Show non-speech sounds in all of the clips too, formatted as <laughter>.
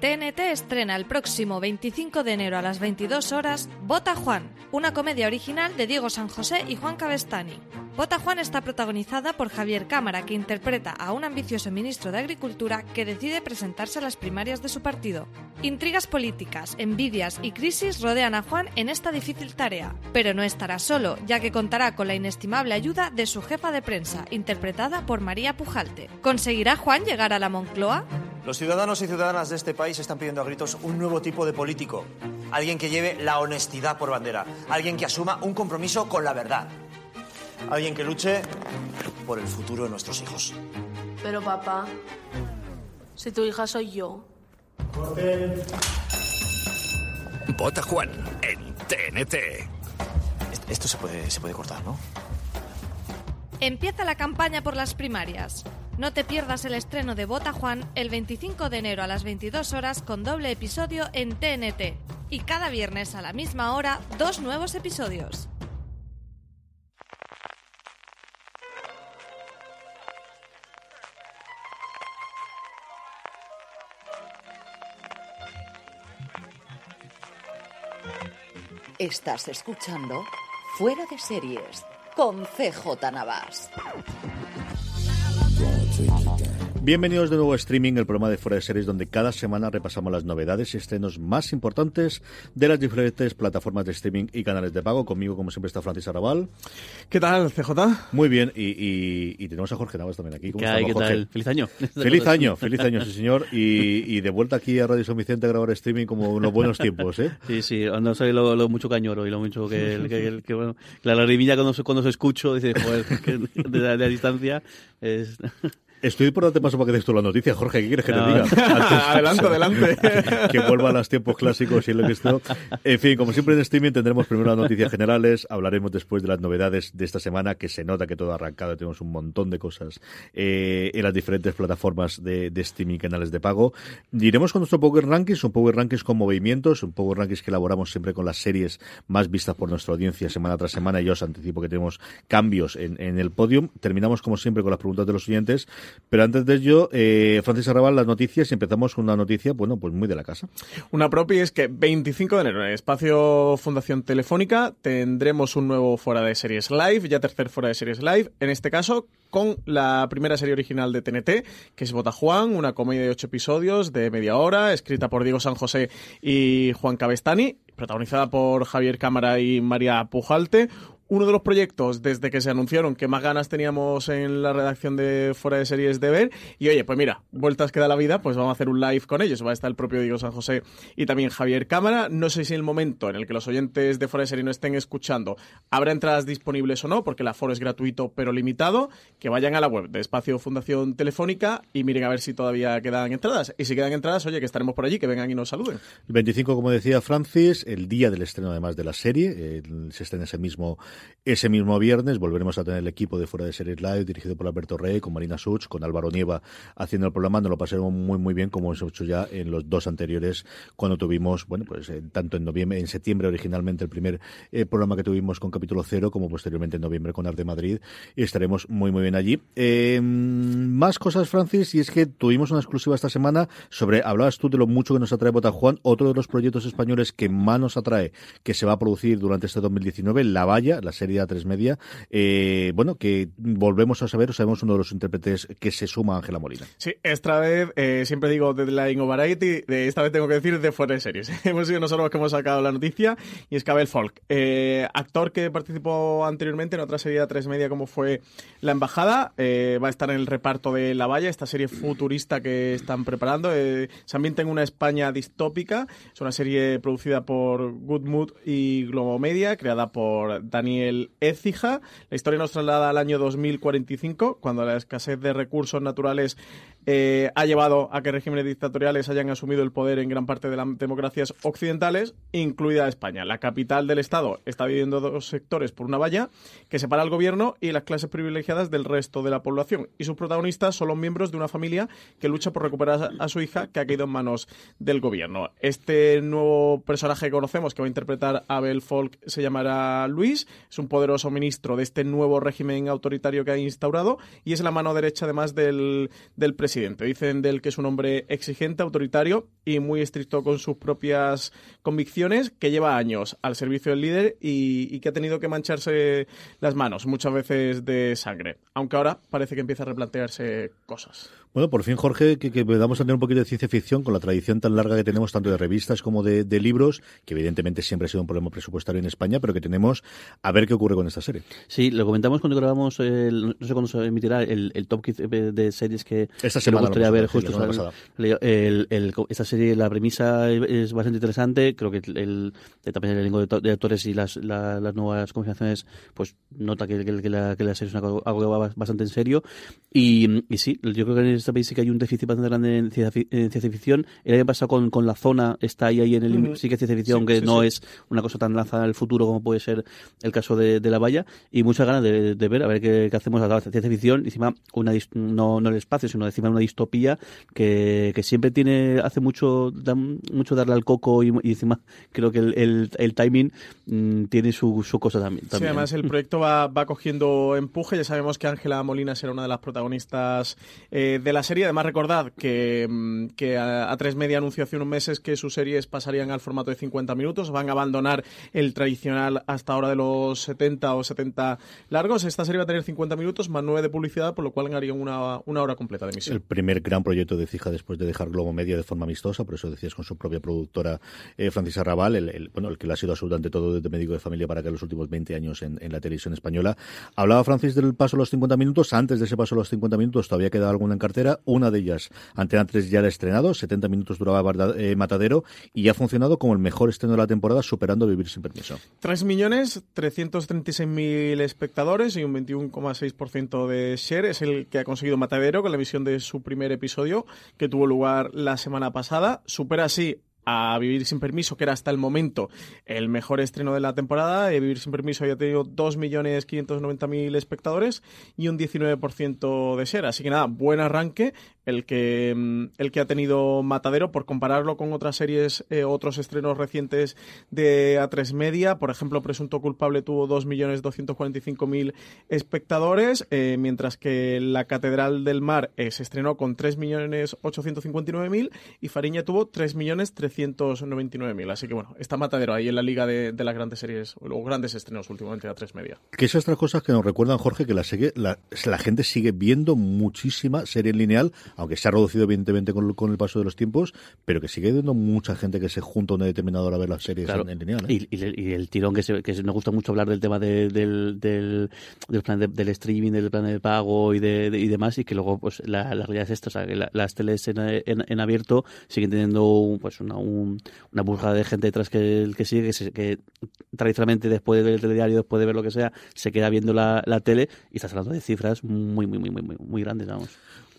TNT estrena el próximo 25 de enero a las 22 horas Bota Juan, una comedia original de Diego San José y Juan Cabestani. Bota Juan está protagonizada por Javier Cámara, que interpreta a un ambicioso ministro de Agricultura que decide presentarse a las primarias de su partido. Intrigas políticas, envidias y crisis rodean a Juan en esta difícil tarea, pero no estará solo, ya que contará con la inestimable ayuda de su jefa de prensa, interpretada por María Pujalte. ¿Conseguirá Juan llegar a la Moncloa? Los ciudadanos y ciudadanas de este país están pidiendo a gritos un nuevo tipo de político. Alguien que lleve la honestidad por bandera. Alguien que asuma un compromiso con la verdad. Alguien que luche por el futuro de nuestros hijos. Pero papá, si tu hija soy yo. Vota Juan en TNT. Esto se puede, se puede cortar, ¿no? Empieza la campaña por las primarias. No te pierdas el estreno de Bota Juan el 25 de enero a las 22 horas con doble episodio en TNT. Y cada viernes a la misma hora, dos nuevos episodios. Estás escuchando Fuera de Series con CJ Navas. gonna take you gang? Bienvenidos de nuevo a Streaming, el programa de Fuera de Series, donde cada semana repasamos las novedades y estrenos más importantes de las diferentes plataformas de streaming y canales de pago. Conmigo, como siempre, está Francis Arrabal. ¿Qué tal, CJ? Muy bien, y, y- y tenemos a Jorge Navas también aquí. ¿Cómo ¿Qué ¿Qué Jorge? tal? Feliz año. <laughs> Feliz año, feliz año, sí señor. Y, y de vuelta aquí a Radio San Vicente a grabar streaming como en los buenos tiempos, ¿eh? Sí, sí, no sé lo, lo mucho cañoro y lo mucho que, que, que- que, bueno, la lagrimilla cuando, se- cuando se escucho, dice, joder, <laughs> que de, de la distancia es... <laughs> Estoy por darte paso para que des tú la noticia, Jorge. ¿Qué quieres que No. te diga? Antes- <laughs> Adelante, adelante. <laughs> que, que vuelva a los tiempos clásicos y lo que esto. En fin, como siempre en streaming tendremos primero las noticias generales, hablaremos después de las novedades de esta semana, que se nota que todo ha arrancado, tenemos un montón de cosas eh, en las diferentes plataformas de, de streaming, canales de pago. Iremos con nuestro Power Rankings, un Power Rankings con movimientos, un Power Rankings que elaboramos siempre con las series más vistas por nuestra audiencia semana tras semana. Y yo os anticipo que tenemos cambios en, en el podium. Terminamos como siempre con las preguntas de los oyentes, pero antes de ello, eh, Francis Arrabal, las noticias y empezamos con una noticia, bueno, pues muy de la casa. Una propia es que 25 de enero en el espacio Fundación Telefónica tendremos un nuevo fuera de series live, ya tercer fuera de series live, en este caso con la primera serie original de TNT, que es Bota Juan, una comedia de ocho episodios de media hora, escrita por Diego San José y Juan Cabestani, protagonizada por Javier Cámara y María Pujalte. Uno de los proyectos desde que se anunciaron que más ganas teníamos en la redacción de Fuera de Series de ver. Y oye, pues mira, vueltas que da la vida, pues vamos a hacer un live con ellos. Va a estar el propio Diego San José y también Javier Cámara. No sé si en el momento en el que los oyentes de Fuera de Series no estén escuchando habrá entradas disponibles o no, porque el aforo es gratuito pero limitado. Que vayan a la web de Espacio Fundación Telefónica y miren a ver si todavía quedan entradas. Y si quedan entradas, oye, que estaremos por allí, que vengan y nos saluden. El 25, como decía Francis, el día del estreno además de la serie, el- se estrena ese mismo, ese mismo viernes, volveremos a tener el equipo de Fuera de Series Live, dirigido por Alberto Rey, con Marina Such, con Álvaro Nieva haciendo el programa, nos lo pasaremos muy muy bien, como hemos hecho ya en los dos anteriores, cuando tuvimos, bueno, pues tanto en noviembre, en septiembre originalmente el primer eh, programa que tuvimos con capítulo cero, como posteriormente en noviembre con Arte Madrid, y estaremos muy muy bien allí. Eh, más cosas, Francis, y es que tuvimos una exclusiva esta semana sobre, hablabas tú de lo mucho que nos atrae Bota Juan, otro de los proyectos españoles que más nos atrae, que se va a producir durante este 2019, La Valla, la serie de A3 Media, eh, bueno, que volvemos a saber, sabemos uno de los intérpretes que se suma a Ángela Molina. Sí, esta vez eh, siempre digo Deadline o Variety, de esta vez tengo que decir de fuera de series. <laughs> hemos sido nosotros los que hemos sacado la noticia y es Cabel Folk, eh, actor que participó anteriormente en otra serie de tres media como fue La Embajada, eh, va a estar en el reparto de La Valla, esta serie futurista que están preparando. eh, se ambienta en una España distópica, es una serie producida por Good Mood y Globo Media, creada por Daniel Écija. La historia nos traslada al año 2045, cuando la escasez de recursos naturales eh, ha llevado a que regímenes dictatoriales hayan asumido el poder en gran parte de las democracias occidentales, incluida España. La capital del Estado está dividiendo dos sectores por una valla que separa al gobierno y las clases privilegiadas del resto de la población. Y sus protagonistas son los miembros de una familia que lucha por recuperar a su hija que ha caído en manos del gobierno. Este nuevo personaje que conocemos, que va a interpretar Abel Folk, se llamará Luis. Es un poderoso ministro de este nuevo régimen autoritario que ha instaurado y es la mano derecha además del, del presidente. Dicen de él que es un hombre exigente, autoritario y muy estricto con sus propias convicciones, que lleva años al servicio del líder y que ha tenido que mancharse las manos muchas veces de sangre. Aunque ahora parece que empieza a replantearse cosas. Bueno, por fin, Jorge, que, que podamos tener un poquito de ciencia ficción con la tradición tan larga que tenemos, tanto de revistas como de, de libros, que evidentemente siempre ha sido un problema presupuestario en España, pero que tenemos a ver qué ocurre con esta serie. Sí, lo comentamos cuando grabamos, el, no sé cuándo se emitirá, el, el top 15 de series que, Esta semana me gustaría ver justo. El- esta serie, la premisa es bastante interesante, creo que el, también el elenco de, de actores y las, la- las nuevas configuraciones, pues nota que, que- que la, que la serie es una algo que va bastante en serio. Y, y sí, yo creo que en país sí que hay un déficit bastante grande en ciencia, en ciencia ficción. El año pasado con, con La Zona está ahí, ahí en el Ujú. sí que es ciencia ficción, Sí, que sí, no es una cosa tan lanzada al futuro como puede ser el caso de, de La Valla. Y muchas ganas de, de ver, a ver qué, qué hacemos a la ciencia ficción. Y encima, una, no, no el espacio, sino encima una distopía que, que siempre tiene, hace mucho, da mucho darle al coco y, y encima <laughs> creo que el, el, el timing mm, tiene su, su cosa también. Sí, también. además el proyecto va, va cogiendo empuje. Ya sabemos que Ángela Molina será una de las protagonistas eh, de la serie. Además, recordad que, mm, que a, A3 Media anunció hace unos meses que sus series pasarían al formato de 50 minutos. Van a abandonar el tradicional hasta ahora de los 70 o 70 largos. Esta serie va a tener 50 minutos más 9 de publicidad, por lo cual harían una, una hora completa de emisión. El primer gran proyecto de Cija después de dejar Globo Media de forma amistosa, por eso decías con su propia productora eh, Francisa Raval, el, el- bueno, el que le ha sido absolutamente todo desde médico de familia para que los últimos 20 años en, en la televisión española. Hablaba Francis del paso a los 50 minutos, antes de ese paso a los 50 minutos todavía queda alguna en cartera, una de ellas Antena 3 ya la ha estrenado, 70 minutos duraba eh, Matadero y ha funcionado como el mejor estreno de la temporada, superando Vivir sin permiso. 3.336.000 espectadores y un 21,6% de share. Es el que ha conseguido Matadero con la emisión de su primer episodio que tuvo lugar la semana pasada. Supera así a Vivir sin Permiso, que era hasta el momento el mejor estreno de la temporada. Eh, Vivir sin Permiso había tenido 2.590.000 espectadores y un 19% de share. Así que nada, buen arranque el que, mm, el que ha tenido Matadero por compararlo con otras series, eh, otros estrenos recientes de A3 Media. Por ejemplo, Presunto Culpable tuvo 2.245.000 espectadores, eh, mientras que La Catedral del Mar se estrenó con 3.859.000 y Fariña tuvo 3.399.000. Así que bueno, está Matadero ahí en la liga de, de las grandes series, o grandes estrenos últimamente de A3 Media. Que esas otras cosas que nos recuerdan, Jorge, que la, serie, la, la gente sigue viendo muchísima serie en lineal, aunque se ha reducido evidentemente con, con el paso de los tiempos, pero que sigue viendo mucha gente que se junta a una determinada hora a ver las series Claro. en, en lineal. ¿eh? Y, y el- y el tirón que, se, que se- nos gusta mucho hablar del tema de- del, del, del plan de- del streaming, del plan de pago y, de, de- y demás, y que luego pues la, la realidad es esta, o sea, que la- las teles en, en- en abierto siguen teniendo un- pues una, un- una burjada de gente detrás que, que sigue, que, que tradicionalmente después de ver el telediario, después de ver lo que sea, se queda viendo la, la tele y estás hablando de cifras muy, muy, muy, muy, muy grandes, vamos.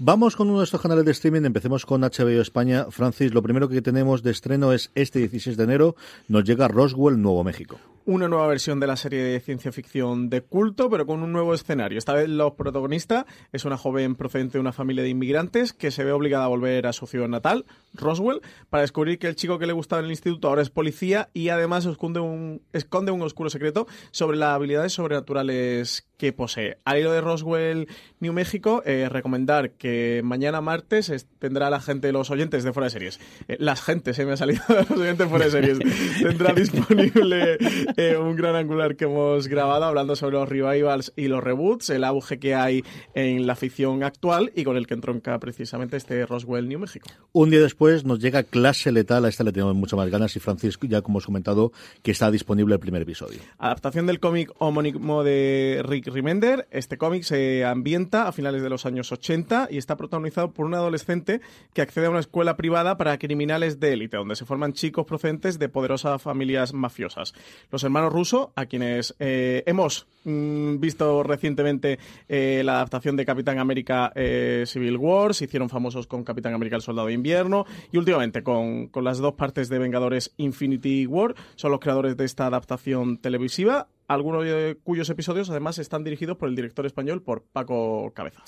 Vamos con uno de estos canales de streaming, empecemos con HBO España. Francis, lo primero que tenemos de estreno es este 16 de enero, nos llega Roswell, Nuevo México. una nueva versión de la serie de ciencia ficción de culto, pero con un nuevo escenario. Esta vez la protagonista es una joven procedente de una familia de inmigrantes que se ve obligada a volver a su ciudad natal, Roswell, para descubrir que el chico que le gustaba en el instituto ahora es policía y además esconde un, esconde un oscuro secreto sobre las habilidades sobrenaturales que posee. Al hilo de Roswell, New México, eh, recomendar que mañana martes es- tendrá la gente, los oyentes de Fuera de Series, eh, las gentes, se me ha salido <laughs> los oyentes Fuera de Series, tendrá <laughs> disponible eh, un gran angular que hemos grabado hablando sobre los revivals y los reboots, el auge que hay en la ficción actual y con el que entronca precisamente este Roswell, New México. Un día después nos llega Clase Letal, a esta le tenemos mucho más ganas y Francisco, ya como hemos comentado, que está disponible el primer episodio. Adaptación del cómic homónimo de Rick Remender. Este cómic se ambienta a finales de los años 80 y está protagonizado por un adolescente que accede a una escuela privada para criminales de élite, donde se forman chicos procedentes de poderosas familias mafiosas. Los hermanos Russo, a quienes eh, hemos mm, visto recientemente eh, la adaptación de Capitán América eh, Civil War, se hicieron famosos con Capitán América el Soldado de Invierno y últimamente con, con las dos partes de Vengadores Infinity War, son los creadores de esta adaptación televisiva, algunos de cuyos episodios además están dirigidos por el director español, por Paco Cabeza.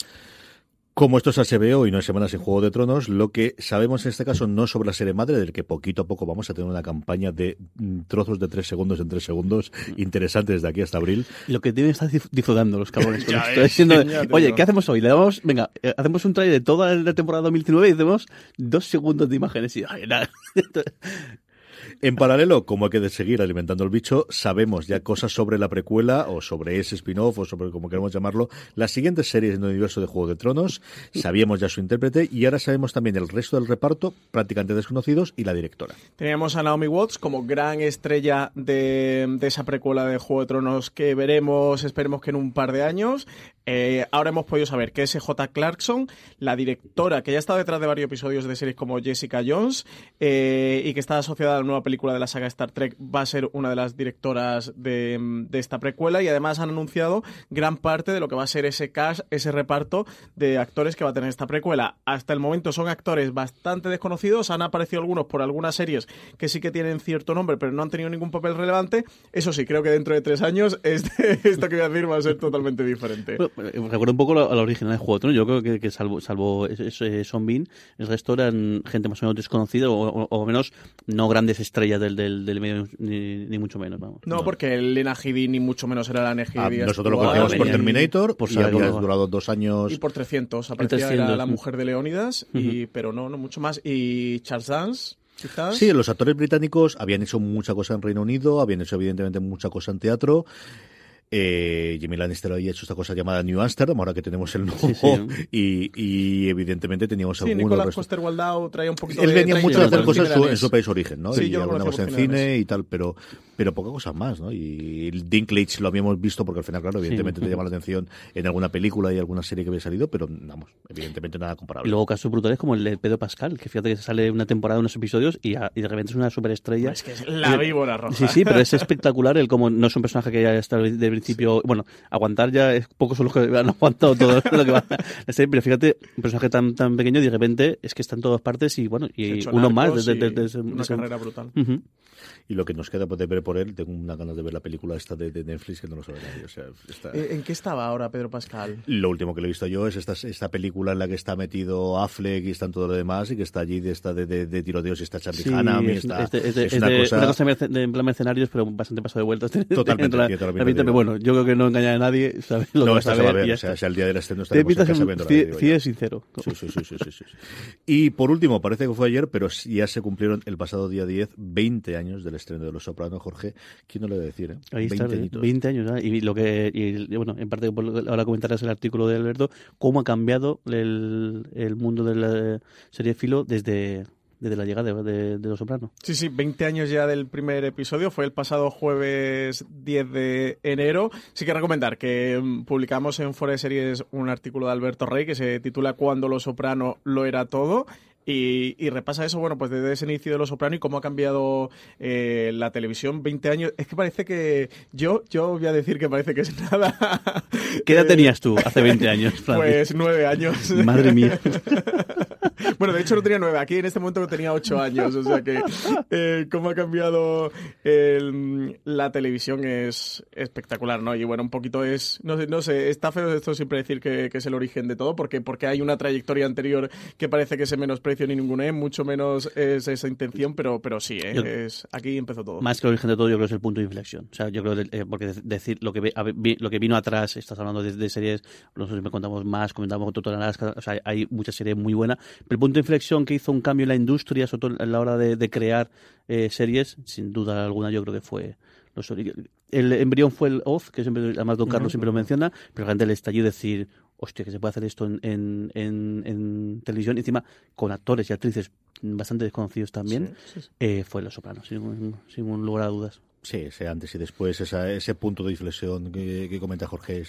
Como esto es HBO y no es Semanas en Juego de Tronos, lo que sabemos en este caso no sobre la serie madre, del que poquito a poco vamos a tener una campaña de mm, trozos de tres segundos en tres segundos interesante desde aquí hasta abril. Lo que deben estar disfrutando los cabrones. <laughs> con esto, ves, diciendo, Oye. ¿qué hacemos hoy? Le damos, venga, eh, hacemos un trailer de toda la temporada 2019 y hacemos dos segundos de imágenes y ay, nada. <laughs> En paralelo, como hay que seguir alimentando el bicho, sabemos ya cosas sobre la precuela o sobre ese spin-off o sobre como queremos llamarlo, las siguientes series en el universo de Juego de Tronos. Sabíamos ya su intérprete y ahora sabemos también el resto del reparto, prácticamente desconocidos, y la directora. Teníamos a Naomi Watts como gran estrella de, de esa precuela de Juego de Tronos que veremos, esperemos que en un par de años. Eh, ahora hemos podido saber que S.J. Clarkson, la directora que ya estado detrás de varios episodios de series como Jessica Jones eh, y que está asociada a la nueva película de la saga Star Trek, va a ser una de las directoras de, esta precuela y además han anunciado gran parte de lo que va a ser ese cast, ese reparto de actores que va a tener esta precuela. Hasta el momento son actores bastante desconocidos, han aparecido algunos por algunas series que sí que tienen cierto nombre, pero no han tenido ningún papel relevante. Eso sí, creo que dentro de tres años <laughs> este, esto que voy a decir va a ser totalmente diferente. Recuerda un poco la, la original de Juego de Tronos. Yo creo que, que salvo, salvo es- es- eh, Sean Bean, el resto eran gente más o menos desconocida o, menos no grandes estrellas del, del, del medio, ni, ni mucho menos. Vamos. No, porque el Lena Headey ni mucho menos era la Headey. Ah, nosotros lo conocíamos por y- Terminator, por y si había durado dos años. Y por 300, aparecía 300, era la mujer de Leónidas, y, pero no, no mucho más. Y Charles Dance, quizás. Sí, los actores británicos habían hecho mucha cosa en Reino Unido, habían hecho evidentemente mucha cosa en teatro. Eh, Jimmy Lannister había hecho esta cosa llamada New Amsterdam, ahora que tenemos el nuevo, Sí, sí. <laughs> Y, y evidentemente teníamos Sí, algunos Nicolás. Coster Waldau traía un poquito Él de venía mucho a hacer cosas en su, en su país origen, ¿no? Sí, y yo alguna cosa en cine y tal, pero, pero poca cosa más, ¿no? Y Dinklage lo habíamos visto porque al final, claro, evidentemente te llama la atención en alguna película y alguna serie que había salido, pero vamos, evidentemente nada Y comparable. luego casos brutales como el de Pedro Pascal, que fíjate que sale una temporada, unos episodios y, a- y de repente es una superestrella. Es que es la víbora roja. Sí, sí, pero es <laughs> espectacular el como no es un personaje que ya está de principio, bueno, aguantar ya es pocos son los que han aguantado todo <laughs> lo que va la serie, pero fíjate, un personaje tan tan pequeño y de repente es que está en todas partes y bueno, y uno más ese- una carrera brutal. Y lo que nos queda de ver por él, tengo una ganas de ver la película esta de, de Netflix que no lo sabe nadie. O sea, está- Eh, ¿En qué estaba ahora Pedro Pascal? Lo último que le he visto yo es esta, esta película en la que está metido Affleck y están todo lo demás y que está allí de, esta de, de, de tiroteos y está Charlie Sí, Hunnam y es, está, es de- es de- es es una de- cosa... una cosa de, en plan mercenarios, pero bastante pasado de vueltas. <laughs> Totalmente, La- la la pinta pero bueno, yo creo que no engaña a nadie, <laughs> ¿sabes? Lo que no, vas esta se va a ver o sea, está. si al día del estreno estaremos en casa digo yo. cie sincero. Sí, sí, sí, sí, sí, sí. Y por último, parece que fue ayer, pero sí ya se cumplieron el pasado día 10, 20 años del estreno de Los Sopranos, Jorge. ¿Quién no le debe decir, eh? Ahí está, 20 añitos. 20 años ¿no? y lo que y, bueno en parte por lo que ahora comentarás el artículo de Alberto cómo ha cambiado el, el mundo de la serie filo desde desde la llegada de, de, de Los Sopranos Sí, sí, 20 años ya del primer episodio. Fue el pasado jueves 10 de enero. Sí que recomendar que mm, publicamos en Fora de Series un artículo de Alberto Rey que se titula Cuando Lo Soprano lo era todo. Y, y repasa eso, bueno, pues desde ese inicio de Los Soprano y cómo ha cambiado eh, la televisión 20 años. Es que parece que yo, yo voy a decir que parece que es nada. <laughs> ¿qué edad Eh, tenías tú hace 20 años <laughs> Francis? Pues nueve años. <laughs> madre mía Bueno, de hecho no tenía nueve. Aquí en este momento tenía ocho años. O sea que eh, cómo ha cambiado el- la televisión es espectacular, ¿no? Y bueno, un poquito es... No sé, no sé está feo esto siempre decir que, que es el origen de todo, porque, porque hay una trayectoria anterior que parece que se menosprecio ni ningún ¿eh? mucho menos es esa intención, pero, pero sí, ¿eh? Yo- es, aquí empezó todo. más que el origen de todo yo creo que es el punto de inflexión o sea yo creo que, eh, porque de- decir lo que lo que vino atrás estás hablando de, de series nosotros siempre contamos más comentamos Alaska o sea hay muchas series muy buenas pero el punto de inflexión que hizo un cambio en la industria sobre todo a la hora de, de crear eh, series sin duda alguna yo creo que fue los el embrión fue el Oz que siempre además Don Carlos siempre lo menciona pero realmente el estallido decir hostia que se puede hacer esto en, en, en, en televisión encima con actores y actrices bastante desconocidos también Sí, sí, sí. eh, fue Los Sopranos, sin, sin lugar a dudas. Sí, ese antes y después, esa, ese punto de inflexión que, que comenta Jorge.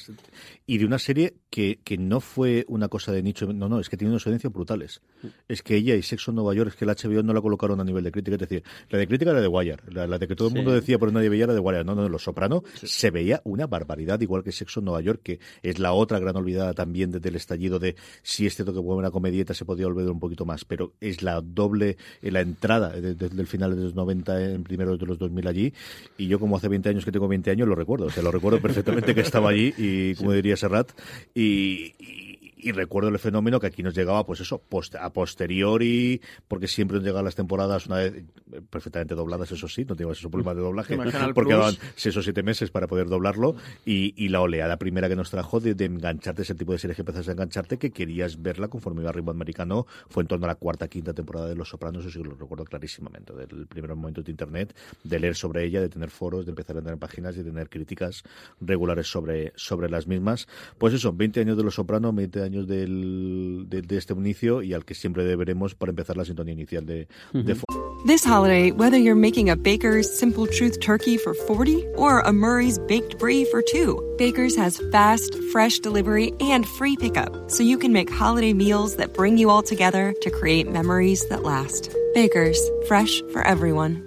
y de una serie que, que no fue una cosa de nicho, no, no, es que tiene unas audiencias brutales. Es que ella y Sexo en Nueva York, es que el HBO no la colocaron a nivel de crítica, es decir, la de crítica era de Wire, la, la de que todo el Sí. mundo decía pero nadie veía era de Wire, no, no, Los Soprano se veía una barbaridad, igual que Sexo en Nueva York, que es la otra gran olvidada también desde el estallido de si es cierto que fue una comedieta se podía olvidar un poquito más, pero es la doble, eh, la entrada de- desde el final de los 90 en primeros de los 2000 allí, y yo como hace 20 años que tengo 20 años lo recuerdo, o sea, lo recuerdo perfectamente que estaba allí y como diría Serrat, y, y- y recuerdo el fenómeno que aquí nos llegaba, pues eso, post- a posteriori, porque siempre nos llegaban las temporadas una vez perfectamente dobladas, eso sí, no teníamos esos problemas de doblaje, porque daban seis o siete meses para poder doblarlo, y, y la oleada primera que nos trajo de, de engancharte, ese tipo de series que empezas a engancharte, que querías verla conforme iba a ritmo americano, fue en torno a la cuarta, quinta temporada de Los Sopranos, eso sí lo recuerdo clarísimamente, del primer momento de Internet, de leer sobre ella, de tener foros, de empezar a tener páginas y de tener críticas regulares sobre, sobre las mismas. Pues eso, 20 años de Los Sopranos, 20 años del, de, de este inicio y al que siempre deberemos para empezar la sintonía inicial de, de This holiday, whether you're making a Baker's Simple Truth turkey for 40 or a Murray's Baked Brie for 2, Baker's has fast, fresh delivery and free pickup, so you can make holiday meals that bring you all together to create memories that last. Baker's, fresh for everyone.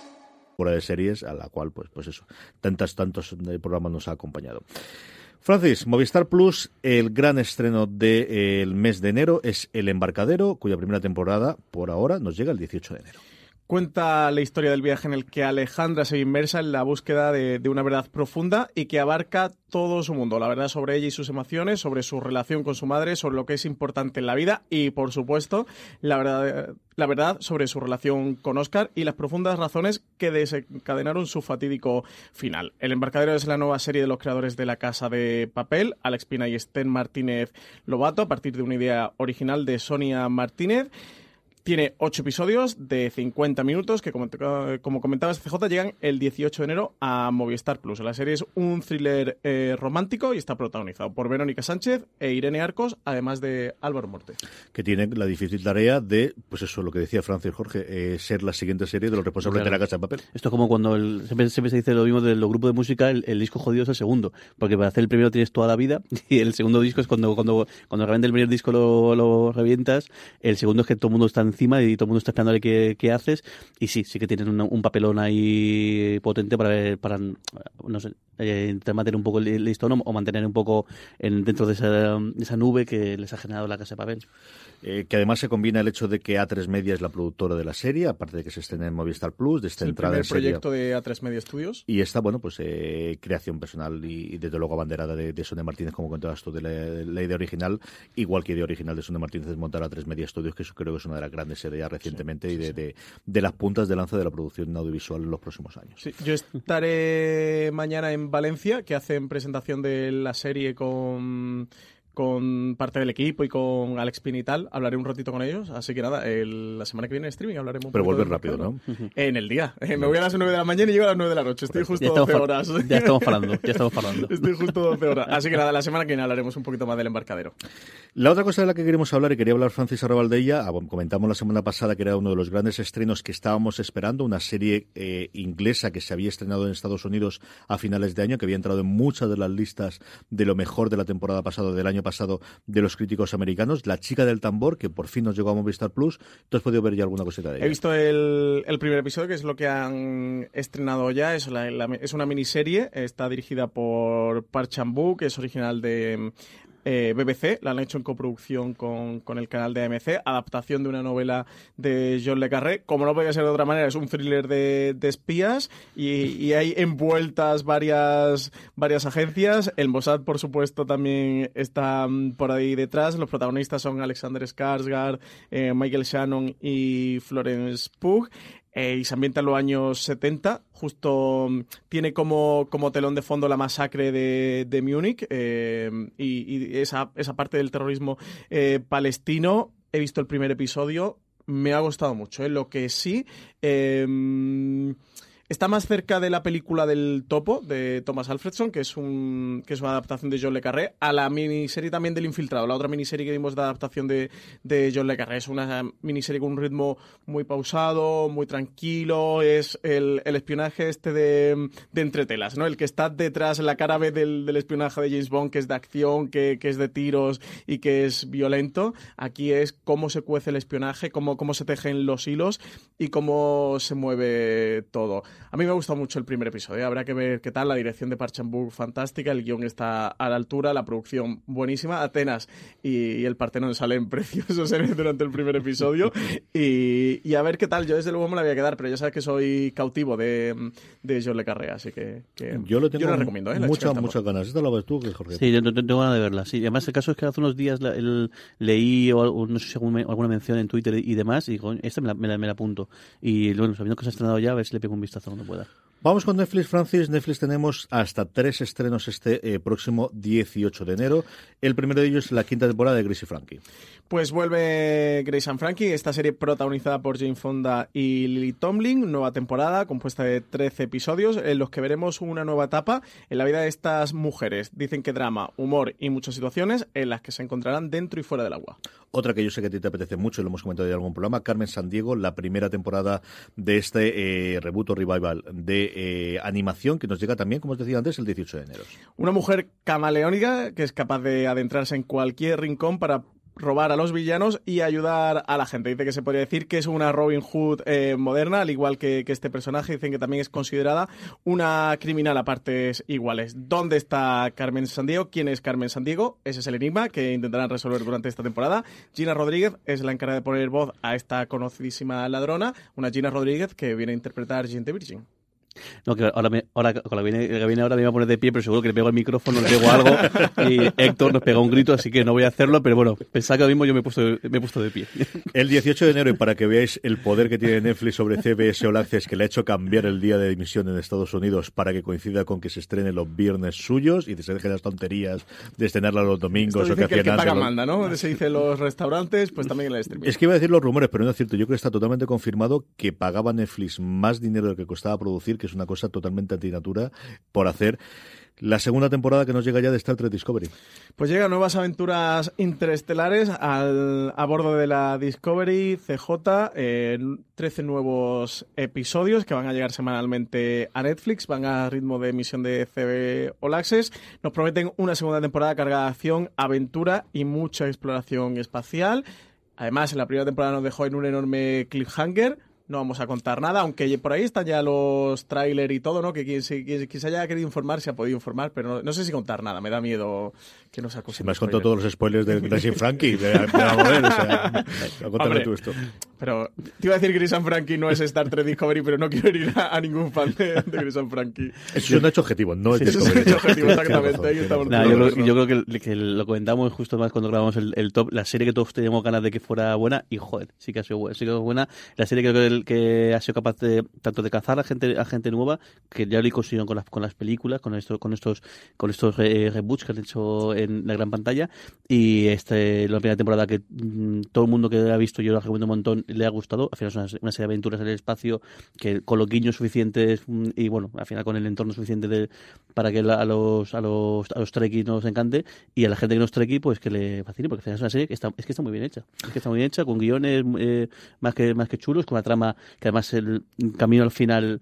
Fuera de series a la cual pues pues eso tantos tantos eh, programas nos ha acompañado Francis, Movistar Plus, el gran estreno del mes de enero es El Embarcadero, cuya primera temporada, por ahora, nos llega el 18 de enero. Cuenta la historia del viaje en el que Alejandra se inmersa en la búsqueda de, una verdad profunda y que abarca todo su mundo, la verdad sobre ella y sus emociones, sobre su relación con su madre, sobre lo que es importante en la vida y, por supuesto, la verdad, la verdad sobre su relación con Oscar y las profundas razones que desencadenaron su fatídico final. El embarcadero es la nueva serie de los creadores de La Casa de Papel, Alex Pina y Sten Martínez Lobato, a partir de una idea original de Sonia Martínez. Tiene ocho episodios de 50 minutos que, como, como comentabas, CJ, llegan el 18 de enero a Movistar Plus. La serie es un thriller eh, romántico y está protagonizado por Verónica Sánchez e Irene Arcos, además de Álvaro Morte. Que tiene la difícil tarea de, pues eso, lo que decía Francis Jorge, eh, ser la siguiente serie de los responsables Claro. de la Casa de Papel. Esto es como cuando el- siempre, siempre se dice lo mismo de los grupos de música, el, el disco jodido es el segundo, porque para hacer el primero tienes toda la vida <laughs> y el segundo disco es cuando cuando cuando realmente el primer disco lo, lo revientas, el segundo es que todo el mundo está encima y todo el mundo está esperando a ver qué, qué haces y sí, sí que tienen una- un papelón ahí potente para ver- para no sé, eh, mantener un poco el listón o, o mantener un poco en, dentro de esa, de esa nube que les ha generado la Casa de Papel. Eh, que además se combina el hecho de que A3 Media es la productora de la serie, aparte de que se estrena en Movistar Plus, de esta el entrada en serie. proyecto de A3 Media Studios. Y esta, bueno, pues eh, creación personal y, y desde luego abanderada de, de Sonia Martínez, como contabas tú, de la, de la idea original, igual que idea original de Sonia Martínez es montar a tres Media Studios, que eso creo que es una de las grandes ideas recientemente y de, de- de las puntas de lanza de la producción audiovisual en los próximos años. Sí, yo estaré mañana en Valencia, que hacen presentación de la serie con, con parte del equipo y con Alex Pin y tal. Hablaré un ratito con ellos. Así que nada, el- la semana que viene en streaming hablaremos un Pero vuelves rápido. ¿no? <laughs> En el día. Eh, me voy a las 9 de la mañana y llego a las 9 de la noche. Estoy justo Ya estamos 12 fa- horas. ya estamos hablando, ya estamos <laughs> hablando. Estoy justo 12 horas. Así que nada, la semana que viene hablaremos un poquito más del embarcadero. La otra cosa de la que queremos hablar, y quería hablar Francis Arrabal de ella, ah, comentamos la semana pasada que era uno de los grandes estrenos que estábamos esperando, una serie eh, inglesa que se había estrenado en Estados Unidos a finales de año, que había entrado en muchas de las listas de lo mejor de la temporada pasada, del año pasado, de los críticos americanos, La chica del tambor, que por fin nos llegó a Movistar Plus. ¿Tú has podido ver ya alguna cosita de ella? He visto el, el primer episodio, que es lo que han estrenado ya. Es, la- la- es una miniserie. Está dirigida por Park Chan-wook, que es original de eh, BBC, la han hecho en coproducción con, con, el canal de AMC, adaptación de una novela de John Le Carré. Como no podía ser de otra manera, es un thriller de, de espías y, y, hay envueltas varias, varias agencias. El Mossad, por supuesto, también está mm, por ahí detrás. Los protagonistas son Alexander Skarsgård, eh, Michael Shannon y Florence Pugh. Eh, y se ambienta en los años 70. Justo mm, tiene como, como telón de fondo la masacre de, de Múnich eh, y, esa, esa, parte del terrorismo eh, palestino. He visto el primer episodio, me ha gustado mucho. Lo que sí Está más cerca de la película del Topo de Thomas Alfredson, que es un que es una adaptación de John Le Carré, a la miniserie también del Infiltrado, la otra miniserie que vimos de adaptación de, John Le Carré. Es una miniserie con un ritmo muy pausado, muy tranquilo, es el, espionaje este de, de, entretelas, ¿no? El que está detrás, la cara B del, del espionaje de James Bond, que es de acción, que, que, es de tiros y que es violento. Aquí es cómo se cuece el espionaje, cómo, cómo se tejen los hilos y cómo se mueve todo. A mí me ha gustado mucho el primer episodio. Habrá que ver qué tal. La dirección de Parchamburg fantástica, el guion está a la altura, la producción buenísima. Atenas y, el Partenón salen <laughs> preciosos durante el primer episodio. Y, a ver qué tal. Yo desde luego me la voy a quedar, pero ya sabes que soy cautivo de, de John Le Carré, así que, yo lo tengo yo recomiendo. ¿eh? Muchas, muchas ganas. ¿Esta lo ves tú, Jorge? Sí, yo tengo ganas de verla. Sí. Además, el caso es que hace unos días el, leí o, no sé si alguna mención en Twitter y demás, y digo, esta me la, me la, me la apunto. Y bueno, sabiendo que se ha estrenado ya, a ver si le pego un vistazo cuando pueda. Vamos con Netflix, Francis. Netflix tenemos hasta tres estrenos este eh, próximo 18 de enero. El primero de ellos es la quinta temporada de Grace y Frankie. Pues vuelve Grace and Frankie, esta serie protagonizada por Jane Fonda y Lily Tomlin, nueva temporada compuesta de 13 episodios en los que veremos una nueva etapa en la vida de estas mujeres. Dicen que drama, humor y muchas situaciones en las que se encontrarán dentro y fuera del agua. Otra que yo sé que a ti te apetece mucho, lo hemos comentado en algún programa, Carmen Sandiego, la primera temporada de este eh, reboot o revival de eh, animación que nos llega también, como os decía antes, el 18 de enero. Una mujer camaleónica que es capaz de adentrarse en cualquier rincón para robar a los villanos y ayudar a la gente. Dice que se podría decir que es una Robin Hood eh, moderna, al igual que, que, este personaje. Dicen que también es considerada una criminal a partes iguales. ¿Dónde está Carmen Sandiego? ¿Quién es Carmen Sandiego? Ese es el enigma que intentarán resolver durante esta temporada. Gina Rodríguez es la encargada de poner voz a esta conocidísima ladrona, una Gina Rodríguez que viene a interpretar Gente Virgin. No, que ahora, me, ahora con la que viene, la viene ahora me iba a poner de pie, pero seguro que le pego el micrófono, le pego algo <laughs> y Héctor nos pega un grito, así que no voy a hacerlo, pero bueno, pensaba que ahora mismo yo me he puesto, me he puesto de pie. <laughs> El 18 de enero, y para que veáis el poder que tiene Netflix sobre CBS All Access, que le ha hecho cambiar el día de emisión en Estados Unidos para que coincida con que se estrene los viernes suyos y se dejen las tonterías de estrenarla los domingos o que, que el que paga manda, ¿no? <laughs> Se dice los restaurantes, pues también en el streaming. Es que iba a decir los rumores, pero no es cierto. Yo creo que está totalmente confirmado que pagaba Netflix más dinero del que costaba producir, que es una cosa totalmente antinatura por hacer la segunda temporada que nos llega ya de Star Trek Discovery. Pues llegan nuevas aventuras interestelares a bordo de la Discovery CJ, eh, 13 nuevos episodios que van a llegar semanalmente a Netflix, van a ritmo de emisión de CB All Access. Nos prometen una segunda temporada cargada de acción, aventura y mucha exploración espacial. Además, en la primera temporada nos dejó en un enorme cliffhanger no vamos a contar nada, aunque por ahí están ya los trailers y todo, ¿no? Que quien, se haya querido informar se ha podido informar, pero no, sé si contar nada, me da miedo que nos acusen. me has contado todos los spoilers de Grace Frankie, de, de o sea, <laughs> cuéntame tú esto. Pero te iba a decir que Grace Frankie no es Star Trek Discovery, pero no quiero ir a, ningún fan de, de Grace Frankie. Es un hecho objetivo, no es sí, Discovery. Es un hecho objetivo, exactamente. Nah, yo, creo, yo, creo, que, que, lo comentamos justo más cuando grabamos el, el, top, la serie que todos teníamos ganas de que fuera buena, y joder, sí que ha sido buena. Sí que buena. La serie que, que, que ha sido capaz de, tanto de cazar a gente, a gente nueva, que ya lo consiguieron con las, con las películas, con, esto, con estos, con estos eh, reboots que han hecho en la gran pantalla, y este, la primera temporada que mmm, todo el mundo que ha visto, yo la recomiendo un montón, le ha gustado. Al final es una, serie de aventuras en el espacio que con los guiños suficientes mm, y bueno, al final con el entorno suficiente de, para que la, a los a los a los trekkies nos encante y a la gente que nos trekkie pues que le fascine porque al final es una serie que está es que está muy bien hecha es que está muy bien hecha con guiones eh, más que más que chulos con una trama que además el camino al final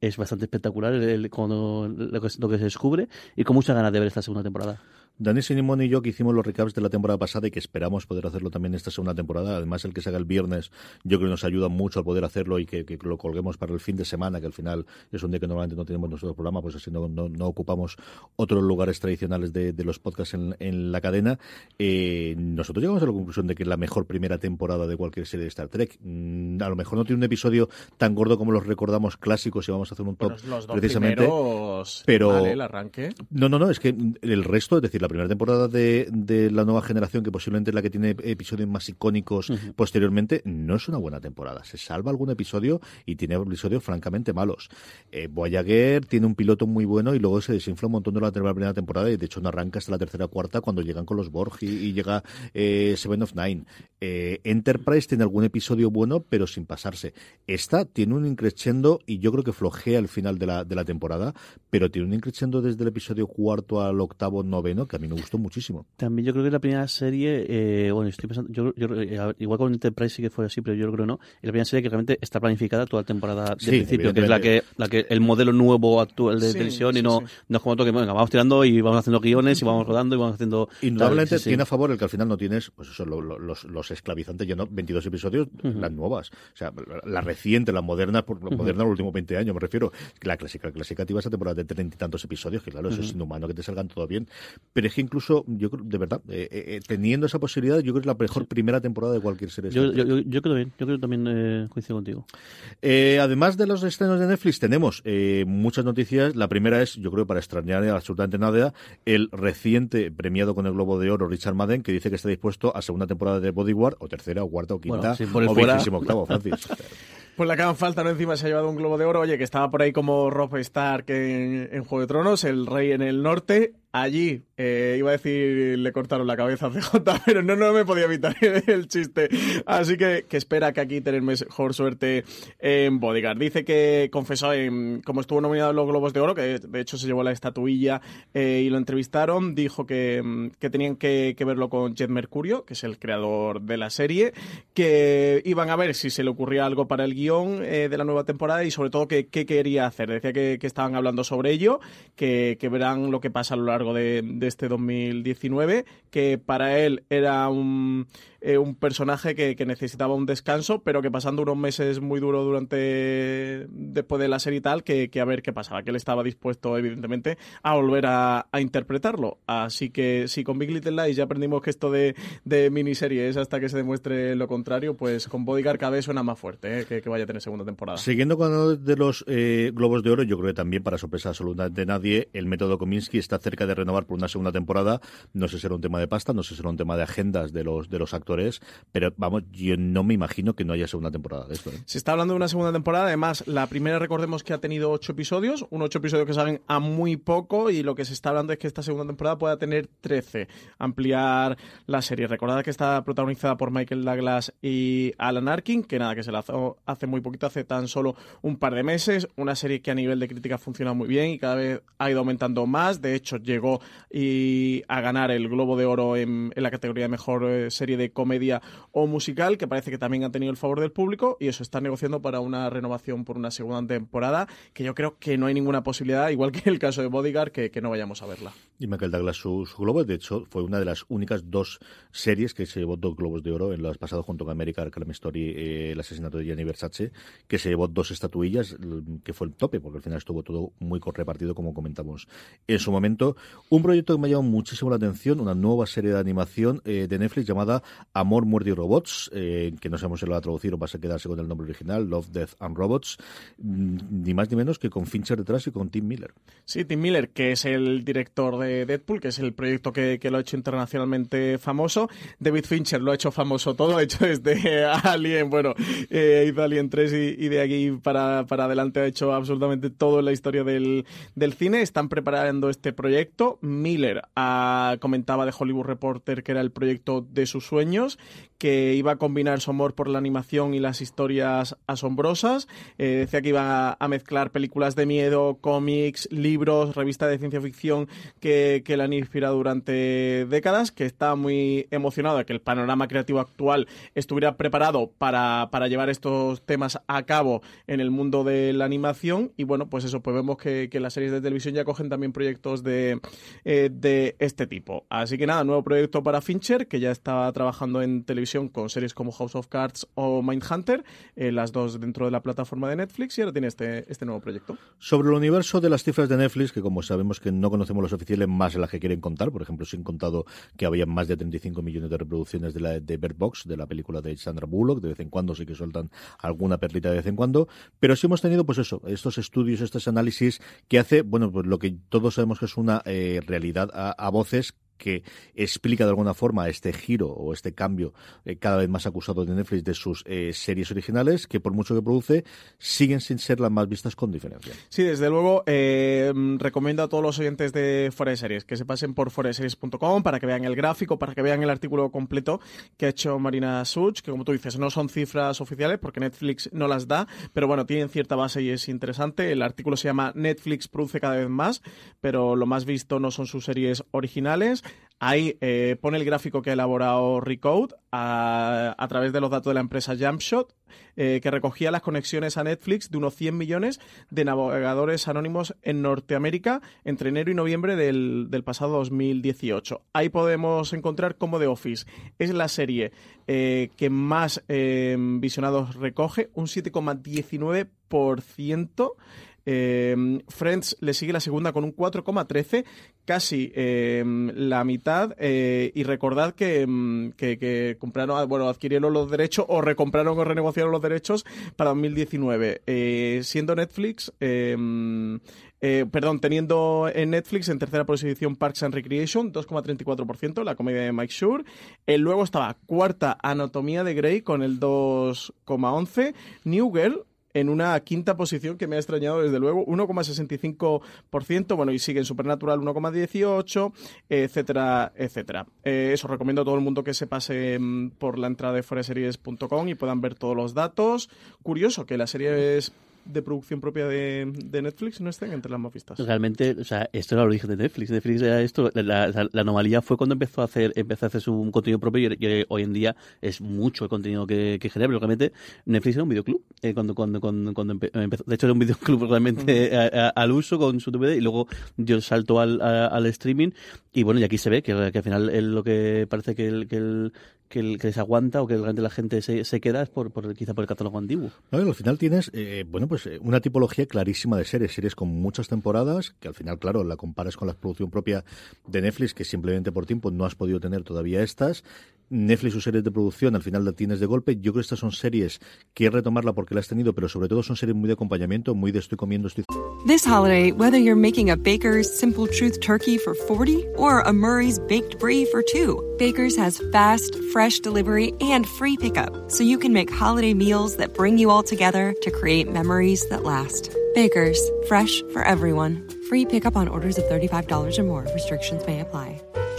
es bastante espectacular el, cuando, lo, que, lo que se descubre y con muchas ganas de ver esta segunda temporada. Dani Sinimón y yo que hicimos los recaps de la temporada pasada y que esperamos poder hacerlo también esta segunda temporada. Además, el que se haga el viernes, yo creo que nos ayuda mucho al poder hacerlo y que, que lo colguemos para el fin de semana, que al final es un día que normalmente no tenemos nuestro programa, pues así no, no, no ocupamos otros lugares tradicionales de, de los podcasts en, en la cadena. Eh, nosotros llegamos a la conclusión de que es la mejor primera temporada de cualquier serie de Star Trek. Mm, a lo mejor no tiene un episodio tan gordo como los recordamos clásicos y vamos a hacer un top Bueno, los dos precisamente. primeros, Pero vale, el arranque. no, no, no, es que el resto, es decir, la primera temporada de, de la nueva generación, que posiblemente es la que tiene episodios más icónicos posteriormente, no es una buena temporada. Se salva algún episodio y tiene episodios francamente malos. Eh, Voyager tiene un piloto muy bueno y luego se desinfla un montón de la primera temporada y de hecho no arranca hasta la tercera o cuarta cuando llegan con los Borg y, y llega eh, Seven of Nine. Eh, Enterprise tiene algún episodio bueno, pero sin pasarse. Esta tiene un increchendo y yo creo que flojea al final de la, de la temporada, pero tiene un increchendo desde el episodio cuarto al octavo, noveno, que mí me gustó muchísimo. También yo creo que la primera serie, eh, bueno, estoy pensando, yo, yo, eh, igual con Enterprise sí que fue así, pero yo creo que no. Es la primera serie que realmente está planificada toda la temporada de Sí, principio, que es la que, la que el modelo nuevo actual de Sí, televisión y no, sí. no es como otro que venga, vamos tirando y vamos haciendo guiones y vamos rodando y vamos haciendo. Indudablemente tal, sí, sí. tiene a favor el que al final no tienes, pues eso, lo- lo- los, los esclavizantes, ya no, 22 episodios, las nuevas. O sea, la, la reciente, la moderna, por Ujú. moderna los últimos 20 años, me refiero. La clásica, la clásica te ibas a temporada de treinta y tantos episodios, que claro, eso es inhumano que te salgan todo bien. Pero es que incluso, yo creo, de verdad, eh, eh, eh, teniendo esa posibilidad, yo creo que es la mejor primera temporada de cualquier serie. Yo, creo bien, yo creo que también eh, coincido contigo. Además de los estrenos de Netflix, tenemos muchas noticias. La primera es, yo creo, para extrañar absolutamente nada, el reciente premiado con el Globo de Oro, Richard Madden, que dice que está dispuesto a segunda temporada de Bodyguard, o tercera, o cuarta, o quinta, Bueno, sí, por el o vigésimo octavo, Francis. <laughs> Pues la que hagan falta, ¿no? Encima se ha llevado un globo de oro. Oye, que estaba por ahí como Rob Stark en, en Juego de Tronos, el rey en el norte. Allí, eh, iba a decir, le cortaron la cabeza a <laughs> CJ, pero no, no me podía evitar <laughs> el chiste. Así que, que espera que aquí tener mejor suerte en Bodyguard. Dice que confesó, como estuvo nominado en los Globos de Oro, que de hecho se llevó la estatuilla eh, y lo entrevistaron, dijo que, mm, que tenían que, que verlo con Jet Mercurio, que es el creador de la serie, que iban a ver si se le ocurría algo para el guion eh, de la nueva temporada y sobre todo que- qué quería hacer. Decía que, que estaban hablando sobre ello, que, que verán lo que pasa a lo largo de este 2019, que para él era un, eh, un personaje que, que necesitaba un descanso, pero que pasando unos meses muy duros durante después de la serie y tal, que, que a ver qué pasaba, que él estaba dispuesto evidentemente a volver a, a interpretarlo. Así que si con Big Little Lies ya aprendimos que esto de, de miniserie es hasta que se demuestre lo contrario, pues con Bodyguard cada vez suena más fuerte, eh, que, vaya a tener segunda temporada. Siguiendo con uno de los eh, Globos de Oro, yo creo que también, para sorpresa absoluta de nadie, el método Kominsky está cerca de renovar por una segunda temporada. No sé si será un tema de pasta, no sé si será un tema de agendas de los, de los actores, pero vamos, yo no me imagino que no haya segunda temporada de esto. ¿eh? Se está hablando de una segunda temporada, además, la primera recordemos que ha tenido ocho episodios, un ocho episodios que salen a muy poco y lo que se está hablando es que esta segunda temporada pueda tener 13, ampliar la serie. Recordad que está protagonizada por Michael Douglas y Alan Arkin, que nada, que se la hace muy poquito, hace tan solo un par de meses, una serie que a nivel de crítica funciona muy bien y cada vez ha ido aumentando más, de hecho llegó y a ganar el Globo de Oro en, en la categoría de mejor eh, serie de comedia o musical, que parece que también ha tenido el favor del público y eso está negociando para una renovación por una segunda temporada, que yo creo que no hay ninguna posibilidad, igual que el caso de Bodyguard, que, que no vayamos a verla. Y Michael Douglas su, su globo, de hecho, fue una de las únicas dos series que se llevó dos globos de oro en los pasados junto con American Crime Story, eh, el asesinato de Gianni Versace, que se llevó dos estatuillas, que fue el tope, porque al final estuvo todo muy repartido, como comentamos en su momento. Un proyecto que me ha llamado muchísimo la atención, una nueva serie de animación eh, de Netflix llamada Amor, Muerte y Robots, eh, que no sabemos si lo va a traducir o va a quedarse con el nombre original, Love, Death and Robots, mm, ni más ni menos que con Fincher detrás y con Tim Miller. Sí, Tim Miller, que es el director de Deadpool, que es el proyecto que, lo ha hecho internacionalmente famoso. David Fincher lo ha hecho famoso todo, <laughs> ha hecho desde Alien, bueno, eh, hizo Alien 3 y, de aquí para, para adelante ha hecho absolutamente todo en la historia del, del cine. Están preparando este proyecto. Miller ah, comentaba de Hollywood Reporter que era el proyecto de sus sueños que iba a combinar su amor por la animación y las historias asombrosas. Eh, decía que iba a, mezclar películas de miedo, cómics, libros, revistas de ciencia ficción que, que le han inspirado durante décadas, que está muy emocionado de que el panorama creativo actual estuviera preparado para, para llevar estos temas a cabo en el mundo de la animación. Y bueno, pues eso, pues vemos que, las series de televisión ya cogen también proyectos de, eh, de este tipo. Así que nada, nuevo proyecto para Fincher, que ya está trabajando en televisión con series como House of Cards o Mindhunter, eh, las dos dentro de la plataforma de Netflix, y ahora tiene este, este nuevo proyecto. Sobre el universo de las cifras de Netflix, que como sabemos que no conocemos los oficiales más las que quieren contar, por ejemplo, sin contado que había más de 35 millones de reproducciones de, la, de Bird Box, de la película de Sandra Bullock, de vez en cuando sí que sueltan alguna perlita de vez en cuando, pero sí hemos tenido, pues eso, estos estudios, estos análisis que hace, bueno, pues lo que todos sabemos que es una eh, realidad a voces que explica de alguna forma este giro o este cambio eh, cada vez más acusado de Netflix de sus eh, series originales, que por mucho que produce, siguen sin ser las más vistas con diferencia. Sí, desde luego, eh, recomiendo a todos los oyentes de Fuera de Series que se pasen por foreseries.com para que vean el gráfico, para que vean el artículo completo que ha hecho Marina Such, que como tú dices, no son cifras oficiales porque Netflix no las da, pero bueno, tienen cierta base y es interesante. El artículo se llama Netflix produce cada vez más, pero lo más visto no son sus series originales. Ahí eh, pone el gráfico que ha elaborado Recode a, través de los datos de la empresa Jumpshot, eh, que recogía las conexiones a Netflix de unos 100 millones de navegadores anónimos en Norteamérica entre enero y noviembre del, del pasado 2018. Ahí podemos encontrar cómo The Office es la serie eh, que más visionados recoge, un 7,19%. Eh, Friends le sigue la segunda con un 4,13, casi eh, la mitad. Eh, y recordad que, que, compraron, bueno, adquirieron los derechos o recompraron o renegociaron los derechos para 2019. Eh, siendo Netflix. Eh, perdón, teniendo en Netflix en tercera posición Parks and Recreation, 2,34%, la comedia de Mike Shure. Luego estaba cuarta Anatomía de Grey con el 2,11%. New Girl, en una quinta posición que me ha extrañado desde luego, 1,65%, bueno, y sigue en Supernatural 1,18%, etcétera, etcétera. Eh, eso recomiendo a todo el mundo que se pase mm, por la entrada de foreseries.com y puedan ver todos los datos. Curioso que la serie es de producción propia de, de, Netflix no estén entre las más vistas. Realmente, o sea, esto era el origen de Netflix. Netflix era esto, la, la, la anomalía fue cuando empezó a hacer empezó a hacer su contenido propio y, y hoy en día es mucho el contenido que, que genera, pero realmente Netflix era un videoclub eh, cuando, cuando, cuando, cuando empezó. De hecho, era un videoclub realmente a, a, al uso con su DVD y luego dio salto al, al streaming y bueno, y aquí se ve que, que al final el, lo que parece que el, que el, que, el, se aguanta o que realmente la gente se, se queda es por, quizá por el catálogo antiguo. No, al final tienes, eh, bueno, pues una tipología clarísima de series, series con muchas temporadas, que al final, claro, la comparas con la producción propia de Netflix, que simplemente por tiempo no has podido tener todavía estas. Netflix sus series de producción al final la tienes de golpe. Yo creo que estas son series que retomarla porque la has tenido, pero sobre todo son series muy de acompañamiento, muy de estoy comiendo, estoy... This holiday, whether you're making a Baker's Simple Truth turkey for 40 or a Murray's Baked Brie for 2, Baker's has fast, fresh delivery and free pickup, so you can make holiday meals that bring you all together to create memories that last. Baker's, fresh for everyone. Free pickup on orders of $35 or more. Restrictions may apply.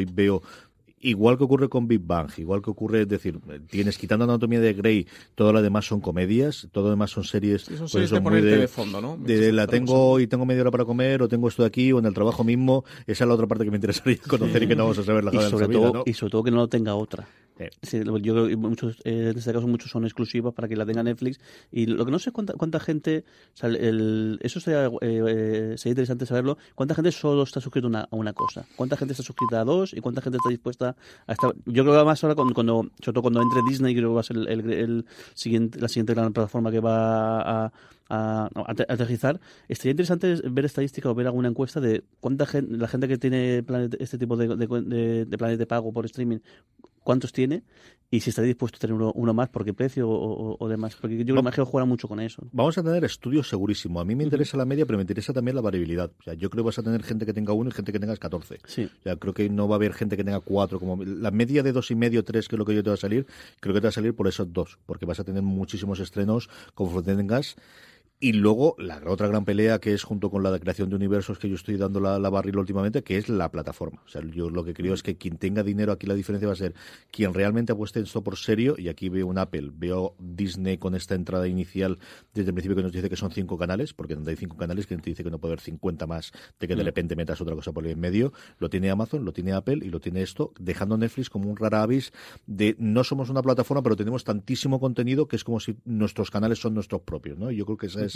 y veo igual que ocurre con Big Bang, igual que ocurre, es decir, tienes quitando Anatomía de Grey, todo lo demás son comedias, todo lo demás son series, sí, son series pues muy de, de, fondo, ¿no? De, la tengo y tengo media hora para comer, o tengo esto de aquí, o en el trabajo mismo, esa es la otra parte que me interesaría conocer y que no vamos a saber la y sobre vida, todo ¿no? Y sobre todo que no lo tenga otra. Sí, yo creo que muchos, eh, en este caso muchos son exclusivas para que la tenga Netflix. Y lo que no sé cuánta, cuánta gente, o sea, el- eso sería, eh, eh, sería interesante saberlo, cuánta gente solo está suscrita a una, a una cosa, cuánta gente está suscrita a dos y cuánta gente está dispuesta Yo creo que más ahora cuando, cuando sobre todo cuando entre Disney, creo que va a ser el, siguiente, la siguiente gran plataforma que va a, a, estaría interesante ver estadística o ver alguna encuesta de cuánta gente, la gente que tiene planes- este tipo de, de, de- de planes de pago por streaming, cuántos tiene y si está dispuesto a tener uno, uno más, por qué precio o, o- o demás. Porque yo me imagino que juega mucho con eso. Vamos a tener estudios segurísimo. A mí me interesa la media, pero me interesa también la variabilidad. O sea, yo creo que vas a tener gente que tenga uno y gente que tenga 14. Sí. O sea, creo que no va a haber gente que tenga cuatro. Como la media de dos y medio, tres, que es lo que yo te va a salir, creo que te va a salir por esos dos, porque vas a tener muchísimos estrenos como tengas. Y luego la otra gran pelea que es junto con la creación de universos que yo estoy dando la, la barrila últimamente, que es la plataforma. O sea, yo lo que creo es que quien tenga dinero aquí la diferencia va a ser quien realmente apueste esto por serio. Y aquí veo un Apple, veo Disney con esta entrada inicial desde el principio que nos dice que son cinco canales, porque donde hay cinco canales, quien te dice que no puede haber 50 más de que de Mm. repente metas otra cosa por ahí en medio. Lo tiene Amazon, lo tiene Apple y lo tiene esto, dejando Netflix como un rara avis de no somos una plataforma, pero tenemos tantísimo contenido que es como si nuestros canales son nuestros propios, ¿no? Yo creo que esa es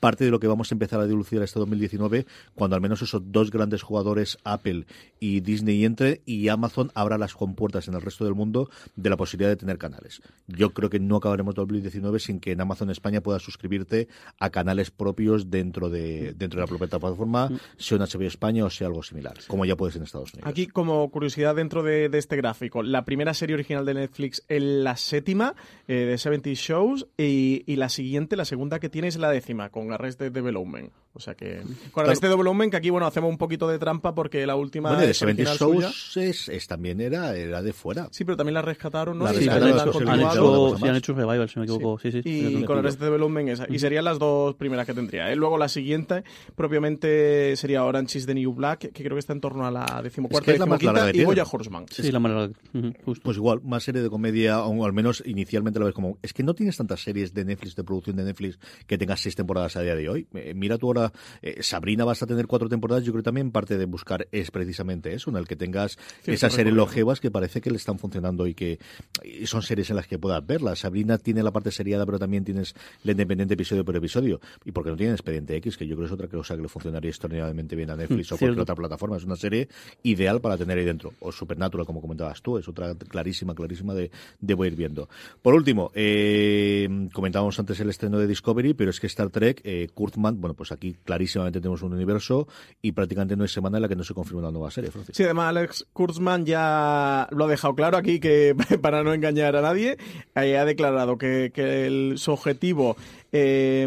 parte de lo que vamos a empezar a dilucidar este 2019, cuando al menos esos dos grandes jugadores, Apple y Disney, entre y Amazon abra las compuertas en el resto del mundo de la posibilidad de tener canales. Yo creo que no acabaremos 2019 sin que en Amazon España puedas suscribirte a canales propios dentro de dentro de la propia plataforma, sea una HBO España o sea algo similar, como ya puedes en Estados Unidos. Aquí, como curiosidad dentro de, de este gráfico, la primera serie original de Netflix es la séptima eh, de 70 Shows y, y la siguiente, la segunda que tiene es la décima, con Arrested Development. O sea que con Arrested Development, que aquí, bueno, hacemos un poquito de trampa porque la última Bueno, de es 70 original suya. Shows es, es también era, era de fuera. Sí, pero también la rescataron, ¿no? La Y rescataron, la han Han hecho, sí, han hecho un revival, si me equivoco. Sí, sí. Y con Arrested Development esa. Y serían las dos primeras que tendría. ¿eh? Luego la siguiente, propiamente, sería Orange is the New Black, que creo que está en torno a la decimocuarta, Es que es la más larga y. Boya Horseman. Sí, la ujú, justo. Pues igual, más serie de comedia, o al menos inicialmente la ves como. Es que no tienes tantas series de Netflix, de producción de Netflix, que tengas seis temporadas a día de hoy. Eh, mira tú ahora, eh, Sabrina vas a tener cuatro temporadas. Yo creo que también parte de buscar es precisamente eso, en el que tengas esas series longevas que parece que le están funcionando y que y son series en las que puedas verlas. Sabrina tiene la parte seriada, pero también tienes la independiente episodio por episodio. Y porque no tiene Expediente X, que yo creo que es otra cosa que le funcionaría extraordinariamente bien a <laughs> Netflix o cualquier otra plataforma. Es una serie ideal para tener ahí dentro. O Supernatural, como comentabas tú, es otra clarísima, clarísima de, de voy a ir viendo. Por último, eh, comentábamos antes el estreno de Discovery, pero es que Star Trek, eh, Kurtzman, bueno, pues aquí clarísimamente tenemos un universo y prácticamente no hay semana en la que no se confirma una nueva serie. Sí, además Alex Kurtzman ya lo ha dejado claro aquí que <laughs> para no engañar a nadie, eh, ha declarado que, que el- su objetivo eh,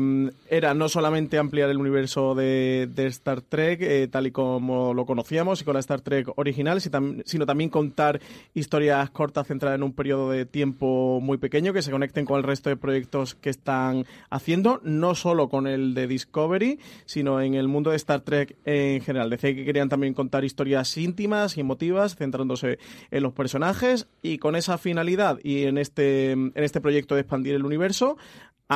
era no solamente ampliar el universo de, de Star Trek, eh, tal y como lo conocíamos, y con la Star Trek original, sino también contar historias cortas centradas en un periodo de tiempo muy pequeño que se conecten con el resto de proyectos que están haciendo, no solo con el de Discovery, sino en el mundo de Star Trek en general. Decía que querían también contar historias íntimas y emotivas, centrándose en los personajes, y con esa finalidad y en este, en este proyecto de expandir el universo,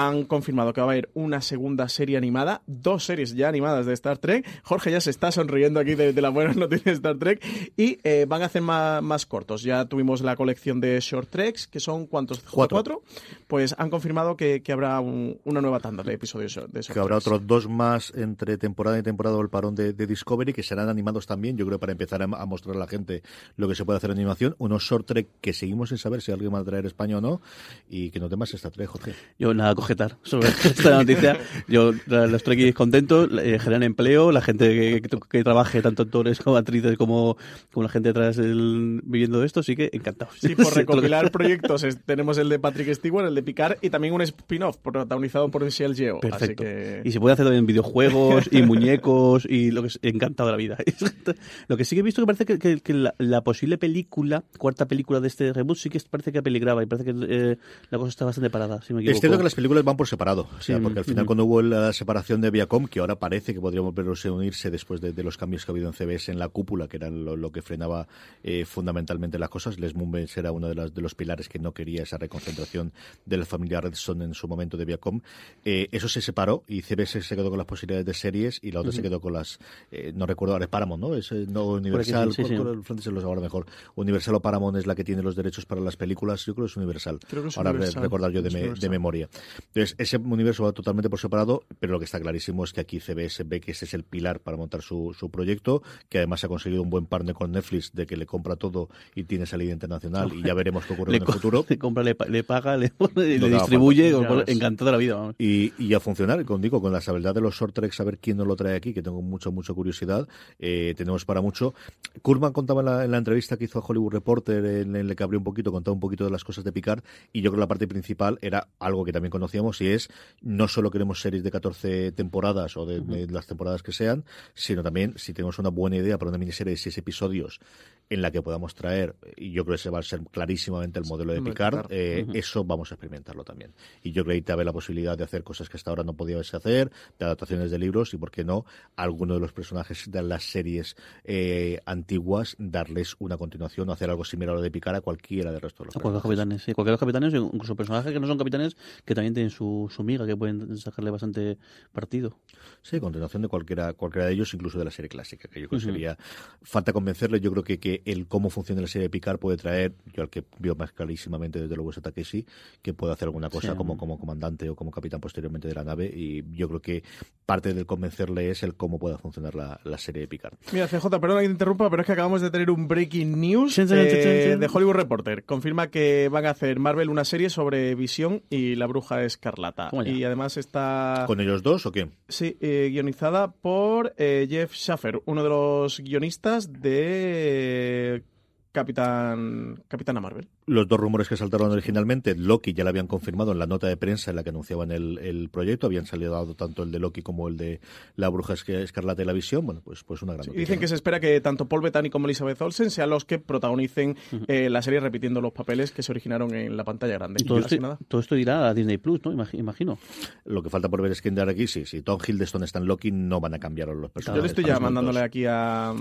han confirmado que va a haber una segunda serie animada, dos series ya animadas de Star Trek. Jorge ya se está sonriendo aquí de, de las buenas <laughs> noticias de Star Trek. Y eh, van a hacer más, más cortos. Ya tuvimos la colección de Short Treks, que son ¿cuántos? Cuatro. Pues han confirmado que, que habrá un- una nueva tanda de episodios de Short que habrá Treks. otros dos más entre temporada y temporada el parón de, de Discovery que serán animados también, yo creo, para empezar a, a mostrar a la gente lo que se puede hacer en animación. Unos short trek que seguimos sin saber si alguien va a traer España o no y que no temas esta trek, Jorge. Yo nada, cogetar sobre <laughs> esta noticia. Yo, los trekkies contentos, eh, generan empleo, la gente que, que, que trabaje, tanto actores como actrices como, como la gente detrás del- viviendo esto, sí que encantados. Sí, por <laughs> recopilar proyectos es- tenemos el de Patrick Stewart, el de Picard y también un spin-off protagonizado por Michelle Yeoh. Así Perfecto. que... Y se puede hacer también videojuegos y muñecos y lo que es encantado de la vida. <laughs> lo que sí que he visto que parece que, que- que la, la posible película, cuarta película de este reboot, sí que parece que peligraba y parece que eh, la cosa está bastante parada, si me equivoco. Es cierto que las películas películas van por separado, o sea, Sí, porque al final cuando hubo la separación de Viacom, que ahora parece que podríamos verlos unirse después de, de los cambios que ha habido en CBS en la cúpula, que era lo, lo que frenaba eh, fundamentalmente las cosas, Les Moonves era uno de, las- de los pilares que no quería esa reconcentración de la familia Redstone en su momento de Viacom. Eh, eso se separó y CBS se quedó con las posibilidades de series y la otra se quedó con las, eh, no recuerdo ahora, es Paramount, ¿no? Es eh, no Universal, sí, sí, sí. ¿cuál- cuál- Francis se los ahora mejor. Universal o Paramount es la que tiene los derechos para las películas, yo creo que es Universal. Creo que es ahora Universal. recordar yo de, me- memoria. Entonces, ese universo va totalmente por separado, pero lo que está clarísimo es que aquí CBS ve que ese es el pilar para montar su, su proyecto, que además ha conseguido un buen partner con Netflix de que le compra todo y tiene salida internacional y ya veremos qué ocurre Le en el futuro. <laughs> Le compra, le, le paga, le, le No daba distribuye, encantado de la vida. vamos. Y, y a funcionar, con, digo, con la habilidad de los short treks, saber quién nos lo trae aquí, que tengo mucha, mucha curiosidad. Eh, tenemos para mucho. Kurman contaba en la, en la entrevista que hizo a Hollywood Reporter, en, en la que abrió un poquito, contaba un poquito de las cosas de Picard, y yo creo que la parte principal era algo que también conocíamos, y es, no solo queremos series de 14 temporadas o de, de las temporadas que sean, sino también, si tenemos una buena idea para una miniserie de 6 episodios, en la que podamos traer, y yo creo que ese va a ser clarísimamente el modelo de Picard, eh, eso vamos a experimentarlo también. Y yo creo que ahí te la posibilidad de hacer cosas que hasta ahora no podías hacer, de adaptaciones de libros y, por qué no, a alguno de los personajes de las series eh, antiguas, darles una continuación o hacer algo similar a lo de Picard a cualquiera del resto de los A cualquier capitanes, sí. Cualquier de los capitanes, incluso personajes que no son capitanes, que también tienen su, su miga, que pueden sacarle bastante partido. Sí, continuación de cualquiera, cualquiera de ellos, incluso de la serie clásica, que yo creo que sería falta convencerle. Yo creo que, que el cómo funciona la serie de Picard puede traer, yo al que veo más clarísimamente desde luego es Takeshi, que puede hacer alguna cosa Sí. como, como comandante o como capitán posteriormente de la nave, y yo creo que parte del convencerle es el cómo pueda funcionar la, la serie de Picard. Mira, CJ, perdona que te interrumpa, pero es que acabamos de tener un breaking news eh, de Hollywood Reporter. Confirma que van a hacer Marvel una serie sobre Visión y la Bruja Escarlata. Y además está... ¿Con ellos dos o qué? Sí, eh, guionizada por eh, Jeff Schaffer, uno de los guionistas de Capitán Capitana Marvel. Los dos rumores que saltaron originalmente, Loki ya lo habían confirmado en la nota de prensa en la que anunciaban el, el proyecto, habían salido dado tanto el de Loki como el de la bruja escarlata y la visión, bueno, pues, pues una gran Y noticia. dicen ¿no? que se espera que tanto Paul Bettany como Elizabeth Olsen sean los que protagonicen eh, la serie repitiendo los papeles que se originaron en la pantalla grande. Y todo, esto, nada. todo esto irá a Disney Plus, ¿no? Imagi- Imagino. Lo que falta por ver es quién dar aquí, sí, si Tom Hiddleston está en Loki, no van a cambiar los personajes. Yo le estoy ya mandándole aquí a,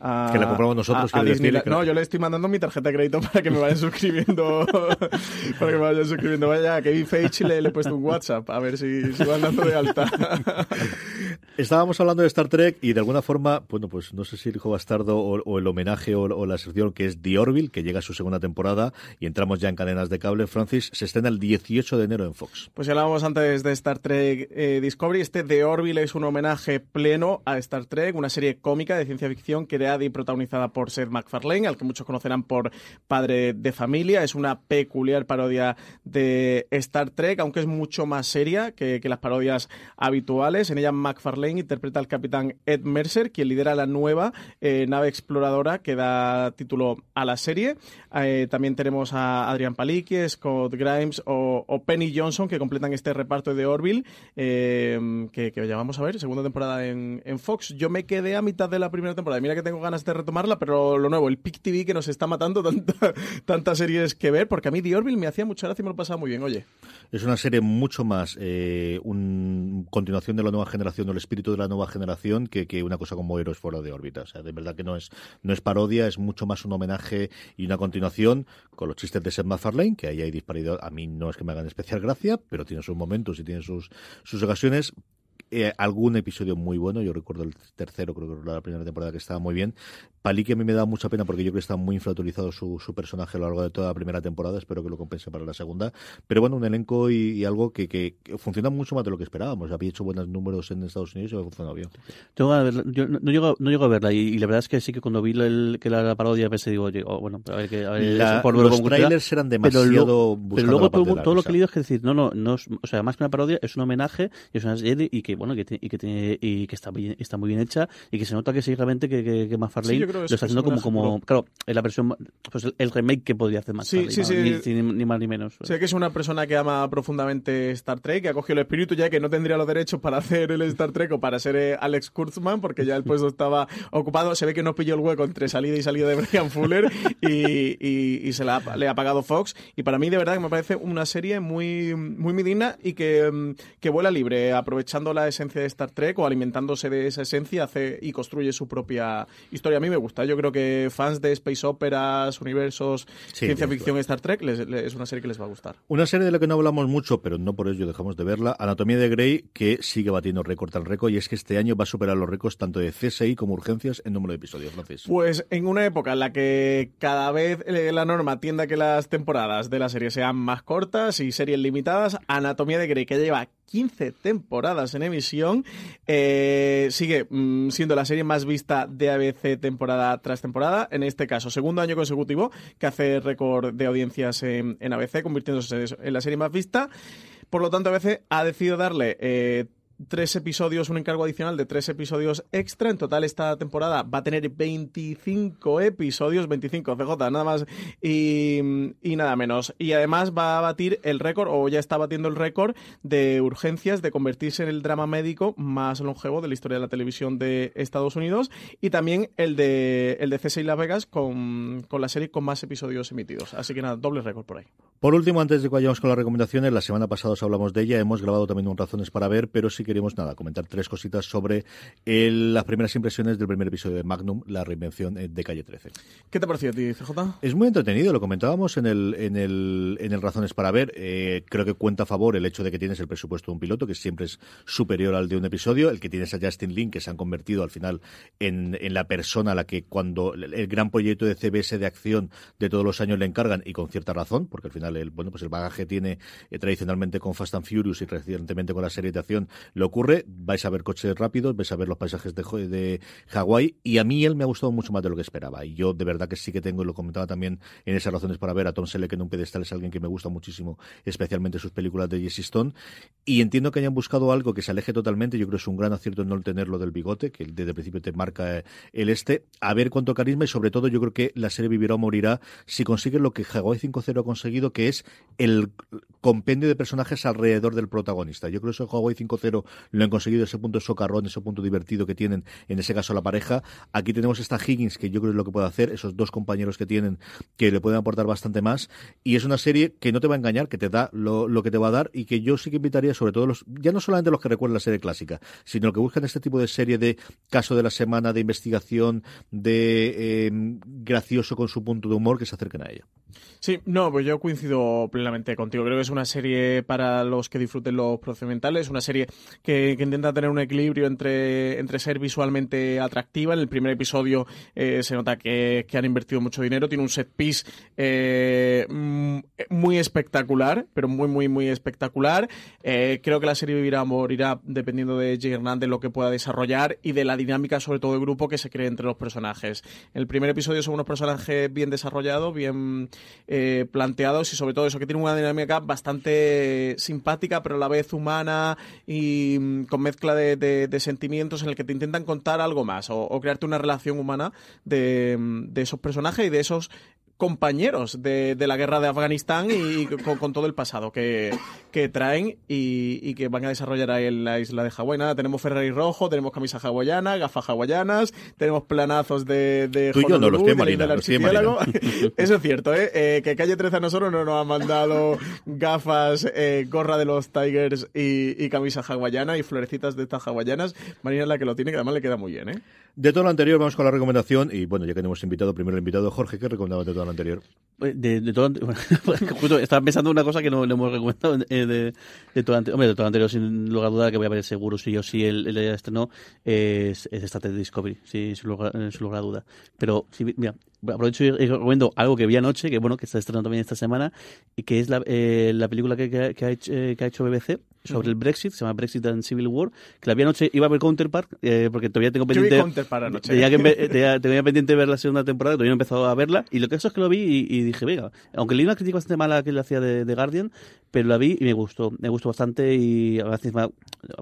a- Que la compramos nosotros, a- a Disney. No, yo le estoy mandando mi tarjeta de crédito <laughs> para que me vayan suscribiendo. <laughs> para que me vayan suscribiendo. Vaya, a Kevin Feige le, le he puesto un WhatsApp a ver si, si van dando de alta. <laughs> Estábamos hablando de Star Trek y de alguna forma, bueno, pues no sé si el hijo bastardo o, o el homenaje o, o la sección que es The Orville, que llega a su segunda temporada y entramos ya en cadenas de cable. Francis se estrena el 18 de enero en Fox. Pues ya hablábamos antes de Star Trek eh, Discovery. Este The Orville es un homenaje pleno a Star Trek, una serie cómica de ciencia ficción creada y protagonizada por Seth MacFarlane, al que muchos conocerán por Padre de Familia. Es una peculiar parodia de Star Trek, aunque es mucho más seria que, las parodias habituales. En ella MacFarlane interpreta al capitán Ed Mercer, quien lidera la nueva eh, nave exploradora que da título a la serie. Eh, también tenemos a Adrian Palicki, Scott Grimes o, Penny Johnson que completan este reparto de Orville, eh, que, ya vamos a ver, segunda temporada en, Fox. Yo me quedé a mitad de la primera temporada. Mira que tengo ganas de retomarla, pero lo nuevo, el Pic TV que nos está matando tanta- series que ver, porque a mí The Orville me hacía mucha gracia y me lo pasaba muy bien, oye. Es una serie mucho más eh, continuación de la nueva generación, del espíritu de la nueva generación, que, que una cosa como Héroes fuera de órbita. O sea, de verdad que no es, no es parodia, es mucho más un homenaje y una continuación con los chistes de Seth MacFarlane, que ahí hay disparidad. A mí no es que me hagan especial gracia, pero tiene sus momentos y tiene sus, sus ocasiones. Eh, algún episodio muy bueno, yo recuerdo el tercero, creo que la primera temporada que estaba muy bien. Paliki a mí me da mucha pena porque yo creo que está muy infrautilizado su, su personaje a lo largo de toda la primera temporada, espero que lo compense para la segunda. Pero bueno, un elenco y, y algo que, que, que funciona mucho más de lo que esperábamos. Había hecho buenos números en Estados Unidos y había funcionado bien. Verla. Yo no, no llego, no llego a verla y, y la verdad es que sí que cuando vi el, que la, la parodia pensé, digo, oye, oh, bueno, a ver, que, a ver La- por los trailers eran Pero demasiado luego- buscando Pero luego todo, todo lo que he leído es que decir, no, no, no o sea, más que una parodia, es un homenaje, es una serie y que, bueno, que, y que tiene, y que está bien, está muy bien hecha y que se nota que sí realmente que, que, que McFarlane creo lo está es- haciendo es como, como, claro, en la versión, pues el, el remake que podría hacer más Sí, sí, sí. ni, ni- ni más ni menos. Sé que es una persona que ama profundamente Star Trek, que ha cogido el espíritu ya que no tendría los derechos para hacer el Star Trek o para ser eh, Alex Kurtzman, porque ya el puesto estaba ocupado. Se ve que no pilló el hueco entre salida y salida de Brian Fuller y, y- y se la le ha pagado Fox. Y para mí, de verdad, que me parece una serie muy, muy, muy digna y que, mm, que vuela libre, aprovechando la esencia de Star Trek o alimentándose de esa esencia hace y construye su propia historia. A mí me gusta. Yo creo que fans de space operas, universos, Sí, ciencia ficción, Star Trek, les- les- es una serie que les va a gustar. Una serie de la que no hablamos mucho, pero no por ello dejamos de verla, Anatomía de Grey, que sigue batiendo récord al récord, y es que este año va a superar los récords tanto de CSI como urgencias en número de episodios, Francis. Pues en una época en la que cada vez eh, la norma tiende a que las temporadas de la serie sean más cortas y series limitadas, Anatomía de Grey, que lleva 15 temporadas en emisión, eh, sigue mm, siendo la serie más vista de ABC temporada tras temporada. En este caso, segundo año consecutivo que hace récord de audiencias en, ABC, convirtiéndose en la serie más vista. Por lo tanto, ABC ha decidido darle eh, tres episodios, un encargo adicional de tres episodios extra. En total, esta temporada va a tener 25 episodios, 25 CJ, nada más y, nada menos. Y además va a batir el récord, o ya está batiendo el récord, de urgencias de convertirse en el drama médico más longevo de la historia de la televisión de Estados Unidos. Y también el de, el de CSI Las Vegas con, con la serie con más episodios emitidos. Así que nada, doble récord por ahí. Por último, antes de que vayamos con las recomendaciones, la semana pasada os hablamos de ella, hemos grabado también un Razones para ver, pero sí queremos nada, comentar tres cositas sobre el- las primeras impresiones del primer episodio de Magnum, la reinvención eh, de Calle 13. ¿Qué te pareció a ti, CJ? Es muy entretenido, lo comentábamos en el, en el, en el Razones para Ver. Eh, creo que cuenta a favor el hecho de que tienes el presupuesto de un piloto, que siempre es superior al de un episodio, el que tienes a Justin Lin, que se han convertido al final en, en la persona a la que cuando el, el gran proyecto de CBS de acción de todos los años le encargan, y con cierta razón, porque al final el, bueno, pues el bagaje tiene eh, tradicionalmente con Fast and Furious y recientemente con la serie de acción le ocurre. Vais a ver coches rápidos, vais a ver los paisajes de, de Hawái, y a mí él me ha gustado mucho más de lo que esperaba. Y yo de verdad que sí que tengo, y lo comentaba también en esas razones para ver a Tom Selleck en un pedestal, es alguien que me gusta muchísimo, especialmente sus películas de Jesse Stone. Y entiendo que hayan buscado algo que se aleje totalmente. Yo creo que es un gran acierto no tenerlo del bigote, que desde el principio te marca eh, el este. A ver cuánto carisma y sobre todo yo creo que la serie vivirá o morirá si consigue lo que Hawaii 5.0 ha conseguido, que es el compendio de personajes alrededor del protagonista. Yo creo que eso Hawaii 5.0 lo han conseguido, ese punto socarrón, ese punto divertido que tienen, en ese caso la pareja. Aquí tenemos esta Higgins, que yo creo es lo que puede hacer, esos dos compañeros que tienen, que le pueden aportar bastante más. Y es una serie que no te va a engañar, que te da lo, que te va a dar y que yo sí que invitaría, sobre todo los, ya no solamente los que recuerdan la serie clásica, sino que buscan este tipo de serie de caso de la semana, de investigación, de eh, gracioso con su punto de humor, que se acerquen a ella. Sí, no, pues yo coincido plenamente contigo. Creo que es una serie para los que disfruten los procedimentales, una serie que, intenta tener un equilibrio entre, entre ser visualmente atractiva. En el primer episodio eh, se nota que, han invertido mucho dinero, tiene un set piece eh, mm, muy espectacular, pero muy, muy, muy espectacular. Eh, creo que la serie vivirá o morirá dependiendo de Jay Hernández lo que pueda desarrollar y de la dinámica, sobre todo de grupo, que se cree entre los personajes. El primer episodio son unos personajes bien desarrollados, bien eh, planteados y sobre todo eso, que tiene una dinámica bastante simpática, pero a la vez humana y mm, con mezcla de, de- de sentimientos en el que te intentan contar algo más o, crearte una relación humana mm, de esos personajes y de esos compañeros de, de la guerra de Afganistán y con, con todo el pasado que, que traen y, y que van a desarrollar ahí en la isla de Hawái. Nada, tenemos Ferrari rojo, tenemos camisa hawaiana, gafas hawaianas, tenemos planazos de, de Tú y yo no, los tiene Marina, los tiene. Marina. <laughs> Eso es cierto, ¿eh? Eh, que Calle 13 a nosotros no nos ha mandado gafas, eh, gorra de los Tigers y, y camisa hawaiana y florecitas de estas hawaianas. Marina es la que lo tiene, que además le queda muy bien, ¿eh? De todo lo anterior, vamos con la recomendación. Y bueno, ya que tenemos invitado, primero el invitado, Jorge, ¿qué recomendabas de todo lo anterior? De, de todo, <laughs> bueno, justo estaba pensando en una cosa que no le hemos recomendado eh, de, de todo anterior. Hombre, de todo anterior, sin lugar a duda, que voy a ver seguro si yo sí el, el estreno es, es Star Trek Discovery, sí, sin lugar, sin lugar a duda. Pero, sí, mira, aprovecho y recomiendo algo que vi anoche, que bueno, que está estrenando también esta semana, y que es la, eh, la película que, que, que ha hecho, eh, que ha hecho BBC sobre el Brexit, se llama Brexit and Civil War, que la vi anoche, iba a ver Counterpart, eh, porque todavía tengo pendiente... Counterpart anoche. tenía, ve- tenía, tenía pendiente ver la segunda temporada, todavía no he empezado a verla, y lo que eso es que lo vi y, y dije, venga, aunque leí una crítica bastante mala que le hacía de, de Guardian, pero la vi y me gustó, me gustó bastante y a veces a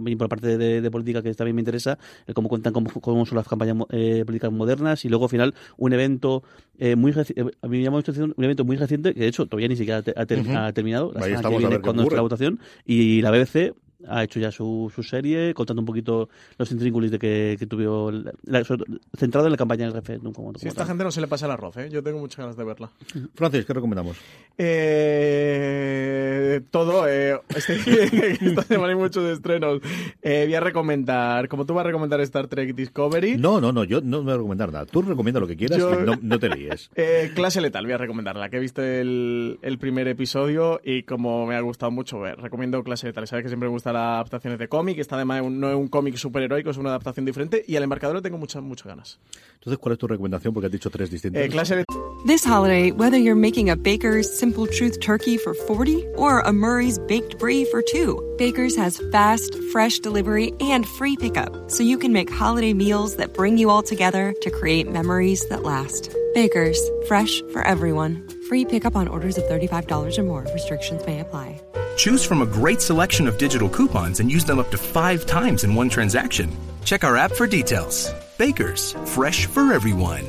mí por la parte de, de política que también me interesa, cómo cuentan cómo, cómo son las campañas eh, políticas modernas y luego al final un evento eh, muy reci- eh, a mí me llama mucho la atención, un evento muy reciente que de hecho todavía ni siquiera ha, te- ha ter- ha terminado, la Ahí semana que viene cuando es la votación y la BBC ha hecho ya su, su serie contando un poquito los intríngulis de que, que tuvo centrado en la campaña del referéndum como, Si como esta tal. gente no se le pasa el arroz, ¿eh? Yo tengo muchas ganas de verla. <laughs> Francis, ¿qué recomendamos? Eh, todo. Eh, este- <laughs> esta semana hay muchos estrenos. Eh, voy a recomendar, como tú vas a recomendar Star Trek Discovery. No, no, no, yo no me voy a recomendar nada. Tú recomienda lo que quieras Yo- no, no te líes. <laughs> Eh, Clase Letal, voy a recomendarla, que he visto el, el primer episodio y como me ha gustado mucho ver, recomiendo Clase Letal. Sabes que siempre me gustan las adaptaciones de cómic, esta además un- no es un cómic superheroico, es una adaptación diferente y al embarcadero tengo muchas, muchas ganas. Entonces, ¿cuál es tu recomendación? Porque has dicho tres distintas. Eh, Clase. This holiday, whether you're making a Baker's Simple Truth turkey for 40 or a Murray's baked brie for 2, Baker's has fast, fresh delivery and free pickup, so you can make holiday meals that bring you all together to create memories that last. Baker's, fresh for everyone. Free pickup on orders of $35 or more. Restrictions may apply. Choose from a great selection of digital coupons and use them up to five times in one transaction. Check our app for details. Bakers, fresh for everyone.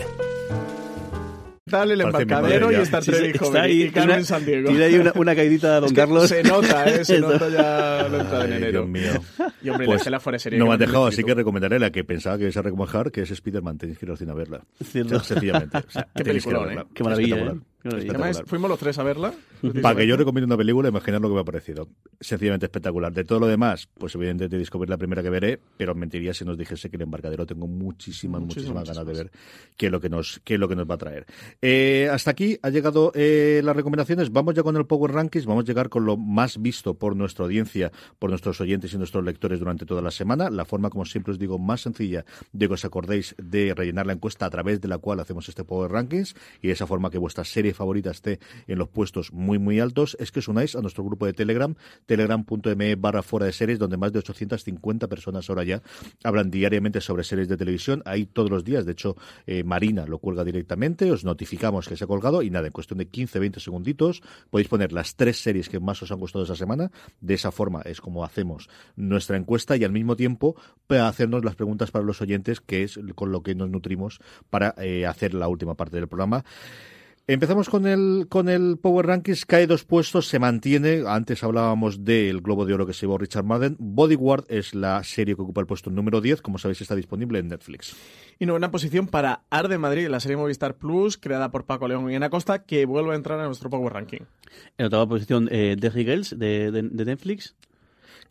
Dale el embarcadero y. Star Trek sí, está ahí, y Carmen tiene- San Diego. tiene ahí una, una caidita, don <laughs> Es que Carlos. Se nota, ¿eh? Se <laughs> nota ya la entrada en Ay, enero. Dios mío. Y hombre, Pues, la de serie. no me has dejado, así que recomendaré la que pensaba que ibas a recomendar, que es Spider-Man. Tenéis que ir al cine a verla. Cierto. O sea, sencillamente. O sea, <laughs> Qué tenéis que ir a peliculón, verla. ¿eh? Qué maravilla, Fuimos los tres a verla. Para que yo recomiende una película, imaginar lo que me ha parecido. Sencillamente espectacular. De todo lo demás, pues evidentemente Discovery la primera que veré, pero mentiría si nos dijese que el embarcadero tengo muchísimas, muchísimas, Muchísimas, ganas de ver qué es lo que nos, qué es lo que nos va a traer. Eh, hasta aquí ha llegado eh, las recomendaciones. Vamos ya con el Power Rankings. Vamos a llegar con lo más visto por nuestra audiencia, por nuestros oyentes y nuestros lectores durante toda la semana. La forma, como siempre os digo, más sencilla de que os acordéis de rellenar la encuesta a través de la cual hacemos este Power Rankings y de esa forma que vuestra favorita esté en los puestos muy, muy altos, es que os unáis a nuestro grupo de Telegram, telegram.me barra fuera de series, donde más de 850 personas ahora ya hablan diariamente sobre series de televisión. Ahí todos los días, de hecho, eh, Marina lo cuelga directamente, os notificamos que se ha colgado y nada, en cuestión de 15, 20 segunditos podéis poner las tres series que más os han gustado esa semana. De esa forma es como hacemos nuestra encuesta y al mismo tiempo para hacernos las preguntas para los oyentes, que es con lo que nos nutrimos para eh, hacer la última parte del programa. Empezamos con el, con el Power Rankings, cae dos puestos, se mantiene. Antes hablábamos del Globo de Oro que se llevó Richard Madden. Bodyguard es la serie que ocupa el puesto número 10, como sabéis está disponible en Netflix. Y novena posición para Arde Madrid, la serie Movistar Plus, creada por Paco León y Ana Costa, que vuelve a entrar en nuestro Power Ranking. En octava posición, eh, The Girls de, de, de Netflix.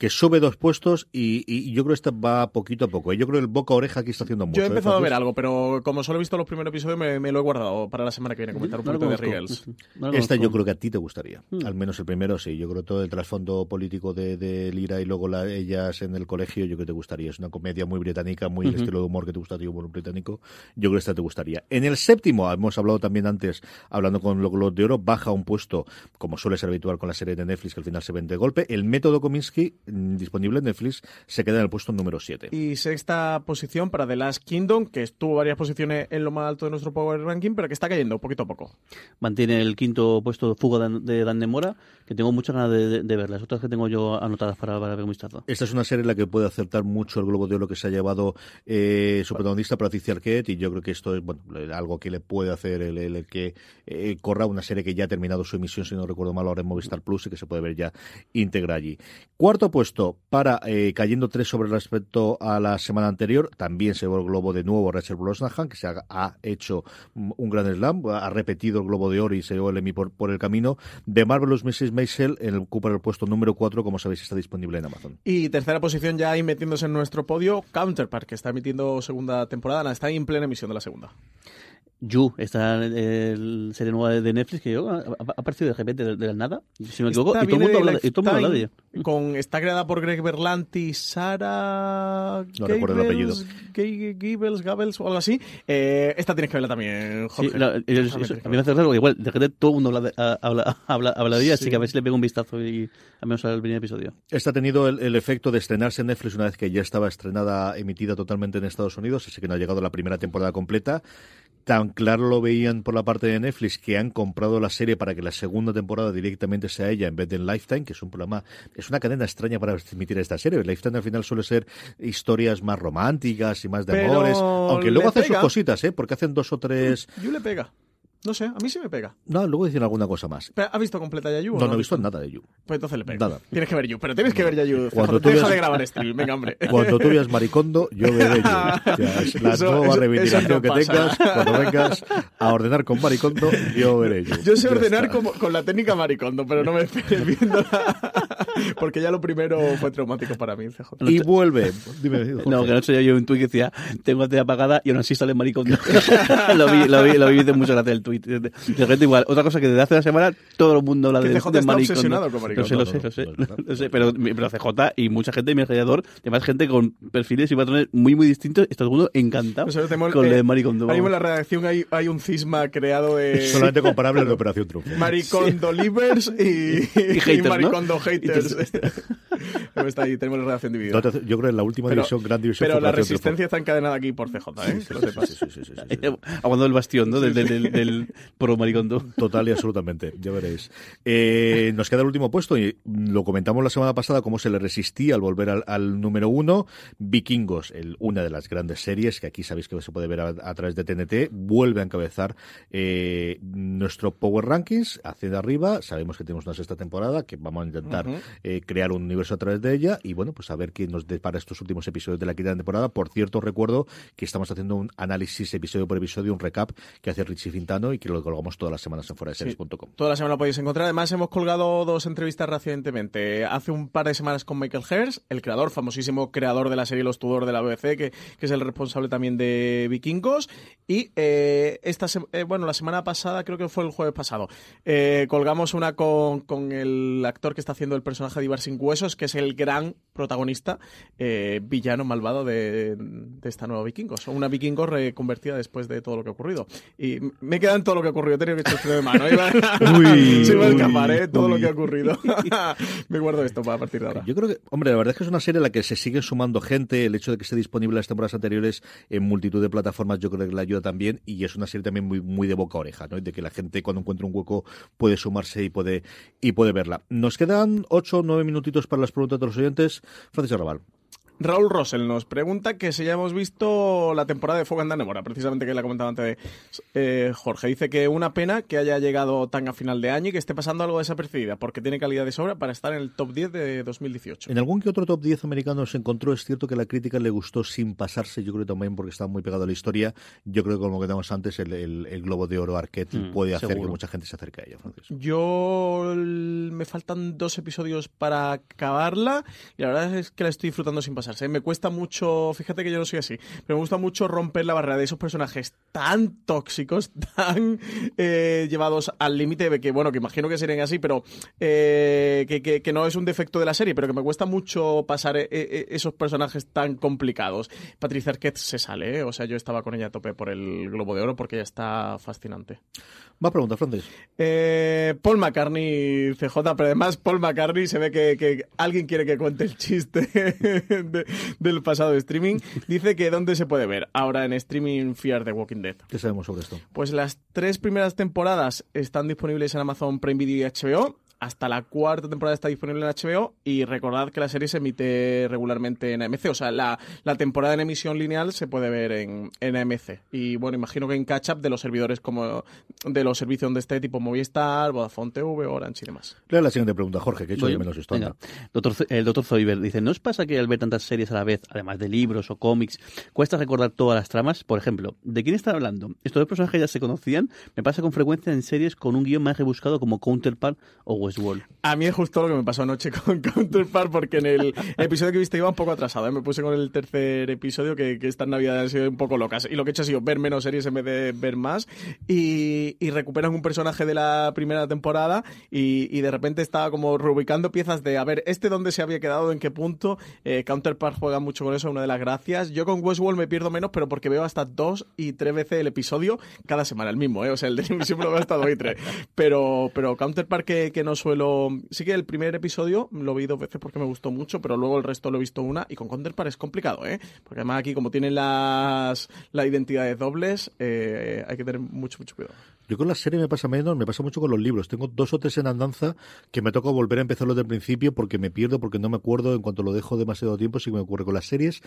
Que sube dos puestos y, y yo creo que esta va poquito a poco. ¿eh? Yo creo que el boca a oreja aquí está haciendo mucho. Yo he ¿eh, empezado a ver algo, pero como solo he visto los primeros episodios, me, me lo he guardado para la semana que viene, comentar un No poquito de. No lo Esta yo conozco. creo que a ti te gustaría. Mm. Al menos el primero sí. Yo creo todo el trasfondo político de, de Lira y luego la- ellas en el colegio, yo creo que te gustaría. Es una comedia muy británica, muy el estilo de humor que te gusta a ti, humor británico. Yo creo que esta te gustaría. En el séptimo, hemos hablado también antes, hablando con los Globos de Oro, baja un puesto, como suele ser habitual con la serie de Netflix, que al final se vende de golpe. El método Kominsky, disponible en Netflix, se queda en el puesto número 7. Y sexta posición para The Last Kingdom, que estuvo varias posiciones en lo más alto de nuestro Power Ranking, pero que está cayendo poquito a poco. Mantiene el quinto puesto Fuga de, de Dan Demora, que tengo muchas ganas de, de, de ver. Las otras que tengo yo anotadas para, para ver un vistazo. Esta es una serie en la que puede acertar mucho el Globo de Oro que se ha llevado eh, su protagonista, Patricia Arquette, y yo creo que esto es bueno algo que le puede hacer el, el- el que eh, corra una serie que ya ha terminado su emisión, si no recuerdo mal, ahora en Movistar Plus y que se puede ver ya íntegra allí. Cuarto puesto para eh, cayendo tres sobre respecto a la semana anterior, también se llevó el Globo de nuevo Rachel Brosnahan, que se ha, hecho un gran slam, ha repetido el Globo de Oro y se llevó el Emmy por, por el camino. De Marvelous Mrs. Maisel, en el, el puesto número 4, como sabéis, está disponible en Amazon. Y tercera posición ya ahí metiéndose en nuestro podio, Counterpart, que está emitiendo segunda temporada, está en plena emisión de la segunda. You, esta eh, serie nueva de Netflix que yo, ha, ha aparecido de repente de, de la nada, si no me equivoco, y todo el mundo habla de, y todo el mundo habla de ella. Lifetime, Con, está creada por Greg Berlanti, Sara... No recuerdo el Gabels, G- Gabels, Gabels o algo así. Eh, esta tienes que verla también, Sí, Jorge. la- el- eso- Realmente a mí me hace raro, porque igual de repente todo el mundo habla de, habla, habla, habla de ella, así Sí. que a ver si le pego un vistazo y al menos al primer episodio. Esta ha tenido el, el efecto de estrenarse en Netflix una vez que ya estaba estrenada, emitida totalmente en Estados Unidos, así que no ha llegado la primera temporada completa. Tan claro lo veían por la parte de Netflix que han comprado la serie para que la segunda temporada directamente sea ella en vez de en Lifetime, que es un programa, es una cadena extraña para emitir esta serie. Lifetime al final suele ser historias más románticas y más de Pero amores, aunque luego hacen sus cositas, ¿eh? porque hacen dos o tres... Yo le pega. No sé, a mí sí me pega. No, luego dicen alguna cosa más. Pero, ¿Has visto completa Yayu? o No, no he visto nada de You. Pues entonces le pega. Nada. Tienes que ver You, pero tienes que ver Yayu. Cuando tú veas- de grabar stream, venga, hombre. <laughs> Cuando tú veas Maricondo, yo veré You. O sea, es la Eso- nueva eso- reivindicación eso no que pasa. tengas. Cuando vengas a ordenar con Maricondo, yo veré You. Yo sé Ya ordenar como, con la técnica maricondo, pero no me <laughs> esperes viéndola. <laughs> Porque ya lo primero fue traumático para mí, CJ. Y vuelve. Dime. No, que no sé yo un tuit que decía, tengo la tele apagada y aún así sale maricón. <laughs> lo vi, lo vi, lo vi, hice mucho gracia el tuit. De de repente igual, otra cosa que desde hace una semana todo el mundo habla de, CJ de está maricón. obsesionado con maricón. Lo sé, lo sé, lo sé, lo sé, pero, pero CJ y mucha gente de mi alrededor, además gente con perfiles y patrones muy, muy distintos, está todo el mundo encantado tenemos, con eh, lo de maricondo. Ahora mismo en la redacción hay, hay un cisma creado de Solamente comparable al de Operación Triunfo. maricondo livers y, <laughs> Y haters, ¿no? maricondo haters. Luego <laughs> está ahí, tenemos la redacción dividida. No, Yo creo que en la última Pero- división, gran división. Pero la resistencia está encadenada aquí por CJ, ¿eh? que lo sepas. Aguantando <laughs> el bastión, ¿no? Del, del, del, del pro maricondo. Total y absolutamente, ya veréis. Eh, nos queda el último puesto y lo comentamos la semana pasada cómo se le resistía al volver al, al número uno. Vikingos, el, una de las grandes series que aquí sabéis que se puede ver a, a través de TNT, vuelve a encabezar eh, nuestro Power Rankings hacia de arriba. Sabemos que tenemos una sexta temporada que vamos a intentar. Eh, crear un universo a través de ella y bueno, pues a ver qué nos depara estos últimos episodios de la quinta temporada. Por cierto, recuerdo que estamos haciendo un análisis episodio por episodio, un recap que hace Richie Fintano y que lo colgamos todas las semanas en fuera series.com. Toda la semana lo podéis encontrar. Además, hemos colgado dos entrevistas recientemente. Hace un par de semanas con Michael Hers, el creador, famosísimo creador de la serie Los Tudor de la BBC, que, que es el responsable también de Vikingos. Y eh, esta eh, bueno, la semana pasada, creo que fue el jueves pasado, eh, colgamos una con, con el actor que está haciendo el personaje de Ibar Sin Huesos, que es el gran protagonista, eh, villano malvado de, de esta nueva Vikingos. Una Vikingos reconvertida después de todo lo que ha ocurrido. Y me queda en todo lo que ha ocurrido. Tenido que echar el freno de mano. Iba- Uy, <laughs> se iba a escapar, ¿eh? Todo lo que ha ocurrido. <laughs> me guardo esto para partir de ahora. Yo creo que, hombre, la verdad es que es una serie a la que se sigue sumando gente. El hecho de que esté disponible las temporadas anteriores en multitud de plataformas, yo creo que le ayuda también. Y es una serie también muy, muy de boca a oreja, ¿no? De que la gente cuando encuentra un hueco puede sumarse y puede, y puede verla. Nos quedan ocho o nueve minutitos para las preguntas de los oyentes. Francis Arrabal. Raúl Rossell nos pregunta que si ya hemos visto la temporada de Fuego en Danemora, precisamente que la comentaba antes eh, Jorge. Dice que una pena que haya llegado tan a final de año y que esté pasando algo desapercibida, porque tiene calidad de sobra para estar en el top 10 de 2018. En algún que otro top 10 americano se encontró, es cierto que la crítica le gustó sin pasarse, yo creo también porque estaba muy pegado a la historia. Yo creo que como comentamos antes, el, el- el Globo de Oro Arquette Mm, puede hacer seguro. que mucha gente se acerque a ella, Francis. Yo me faltan dos episodios para acabarla y la verdad es que la estoy disfrutando sin pasarse. Me cuesta mucho, fíjate que yo no soy así, pero me gusta mucho romper la barrera de esos personajes tan tóxicos, <laughs> tan eh, llevados al límite de que, bueno, que imagino que serían así, pero eh, que, que- que no es un defecto de la serie, pero que me cuesta mucho pasar eh, esos personajes tan complicados. Patricia Arquette se sale, ¿eh? o sea, yo estaba con ella a tope por el Globo de Oro porque ella está fascinante. Va a preguntar, Francis. Paul McCartney, CJ, pero además Paul McCartney se ve que, que alguien quiere que cuente el chiste de- del pasado streaming. Dice que dónde se puede ver ahora en streaming Fear the Walking Dead. ¿Qué sabemos sobre esto? Pues las tres primeras temporadas están disponibles en Amazon Prime Video y HBO. Hasta la cuarta temporada está disponible en HBO y recordad que la serie se emite regularmente en AMC. O sea, la, la temporada en emisión lineal se puede ver en, en AMC. Y bueno, imagino que en catch-up de los servidores como de los servicios donde esté, tipo Movistar, Vodafone TV, Orange y demás. Lea la siguiente pregunta, Jorge, que he hecho de yo. menos. Venga. Doctor, el doctor Zoiber dice, ¿no os pasa que al ver tantas series a la vez, además de libros o cómics, cuesta recordar todas las tramas? Por ejemplo, ¿de quién están hablando? ¿Estos dos personajes ya se conocían? Me pasa con frecuencia en series con un guion más rebuscado como Counterpart o A mí es justo lo que me pasó anoche <laughs> con Counterpart, porque en el episodio que viste iba un poco atrasado. ¿eh? Me puse con el tercer episodio, que, que estas navidades han sido un poco locas. Y lo que he hecho ha sido ver menos series en vez de ver más. Y, y recuperan un personaje de la primera temporada y, y de repente estaba como reubicando piezas de, a ver, este dónde se había quedado, en qué punto. Eh, Counterpart juega mucho con eso, una de las gracias. Yo con Westworld me pierdo menos, pero porque veo hasta dos y tres veces el episodio cada semana, el mismo, ¿eh? O sea, el de <laughs> siempre lo veo hasta dos y tres. Pero, pero Counterpart que, que nos suelo... Sí que el primer episodio lo vi dos veces porque me gustó mucho, pero luego el resto lo he visto una y con Counterpart es complicado, ¿eh? Porque además aquí como tienen las, las identidades dobles, eh, hay que tener mucho, mucho cuidado. Yo con la serie me pasa menos, me pasa mucho con los libros. Tengo dos o tres en andanza que me toca volver a empezarlo desde el principio porque me pierdo, porque no me acuerdo. En cuanto lo dejo demasiado tiempo, sí que me ocurre con las series.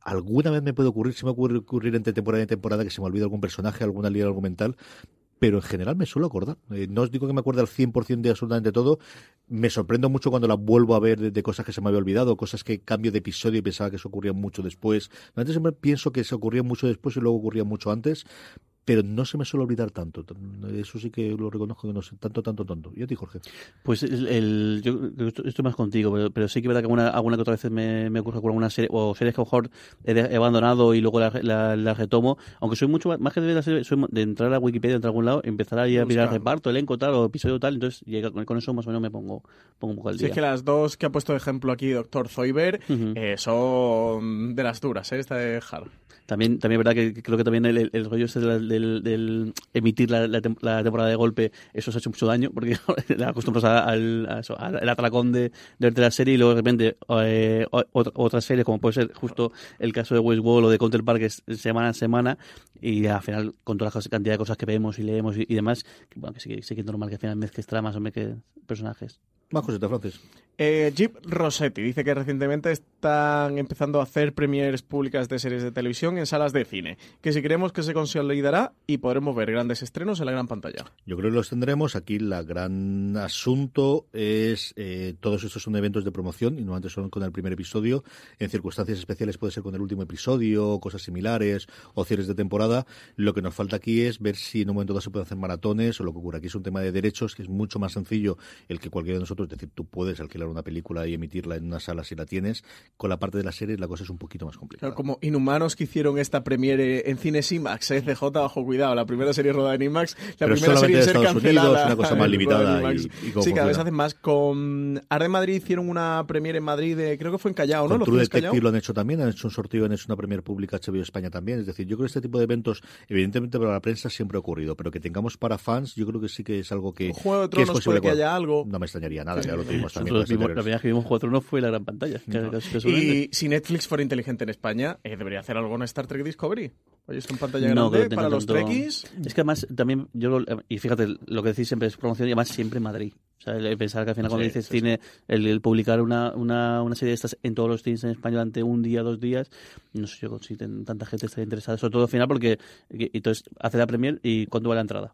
Alguna vez me puede ocurrir, sí me puede ocurrir entre temporada y temporada que se me olvida algún personaje, alguna línea argumental, pero en general me suelo acordar. Eh, no os digo que me acuerde al 100% de absolutamente todo. Me sorprendo mucho cuando la vuelvo a ver de, cosas que se me había olvidado, cosas que cambio de episodio y pensaba que eso ocurría mucho después. Antes siempre pienso que se ocurría mucho después y luego ocurría mucho antes, pero no se me suele olvidar tanto. Eso sí que lo reconozco que no sé, tanto, tanto, tanto. ¿Y a ti, Jorge? Pues el, el yo estoy más contigo, pero, pero, sí que es verdad que alguna, alguna que otra vez me, me ocurre con alguna serie, o series que a lo mejor he, he abandonado y luego las la, la retomo, aunque soy mucho más, más que de, la serie, soy de entrar a Wikipedia, de algún lado, empezar a, ir a mirar reparto, elenco, tal, o episodio tal, entonces llega, con eso más o menos me pongo, pongo un poco al día. Sí, es que las dos que ha puesto de ejemplo aquí Doctor Zoiber uh -huh. eh, son de las duras, ¿eh? esta de Hard. También, también es verdad que, creo que también el, rollo ese del, del, del emitir la, la, la, temporada de golpe, eso se ha hecho mucho daño, porque <laughs> acostumbras al, a al atracón de, de la serie y luego de repente eh, otras series, como puede ser justo el caso de Westworld o de Counterpart, que es semana a semana, y al final con toda la cantidad de cosas que vemos y leemos y, y demás, que, bueno, que sí, sí que es normal que al final mezcles tramas o mezcles personajes. Más cositas, Francis. Eh, Jeep Rossetti dice que recientemente están empezando a hacer premieres públicas de series de televisión en salas de cine, que si creemos que se consolidará y podremos ver grandes estrenos en la gran pantalla. Yo creo que los tendremos. Aquí el gran asunto es eh, todos estos son eventos de promoción y normalmente son con el primer episodio. En circunstancias especiales puede ser con el último episodio, cosas similares o cierres de temporada. Lo que nos falta aquí es ver si en un momento dado se pueden hacer maratones o lo que ocurre aquí es un tema de derechos que es mucho más sencillo el que cualquiera de nosotros, decir, tú puedes alquilar una película y emitirla en una sala si la tienes. Con la parte de la serie la cosa es un poquito más complicada. Claro, como Inhumanos que hicieron esta premiere en cines IMAX, ¿eh? CJ, ojo, cuidado, la primera serie rodada en IMAX, la Pero primera serie en ser Estados cancelada. Unidos, una cosa más limitada. Y, y sí, cada vez hacen más. Con Arde Madrid hicieron una premiere en Madrid, de, creo que fue en Callao, ¿no? Con True Detective lo han hecho también, han hecho un sorteo, han hecho una premiere pública HBO España también. Es decir, yo creo que este tipo de eventos, evidentemente para la prensa siempre ha ocurrido, pero que tengamos para fans, yo creo que sí que es algo que, un Juego de que es posible. puede que haya algo. No me extrañaría nada, ya lo tuvimos también. Nosotros vimos, la primera vez que vimos Juego de Tronos fue la gran pantalla. No. Y si Netflix fuera inteligente en España, eh, debería hacer algo en Star Trek Discovery. Oye, esto en pantalla no, grande para los trekkies. Es que además también, yo lo, y fíjate, lo que decís siempre es promoción y además siempre en Madrid. O sea, el pensar que al final cuando sí, dices sí, cine, sí. El, el, publicar una, una, una, serie de estas en todos los cines en español ante un día, dos días, no sé yo si tanta gente está interesada, sobre todo al final porque y, entonces hace la premier y cuándo va la entrada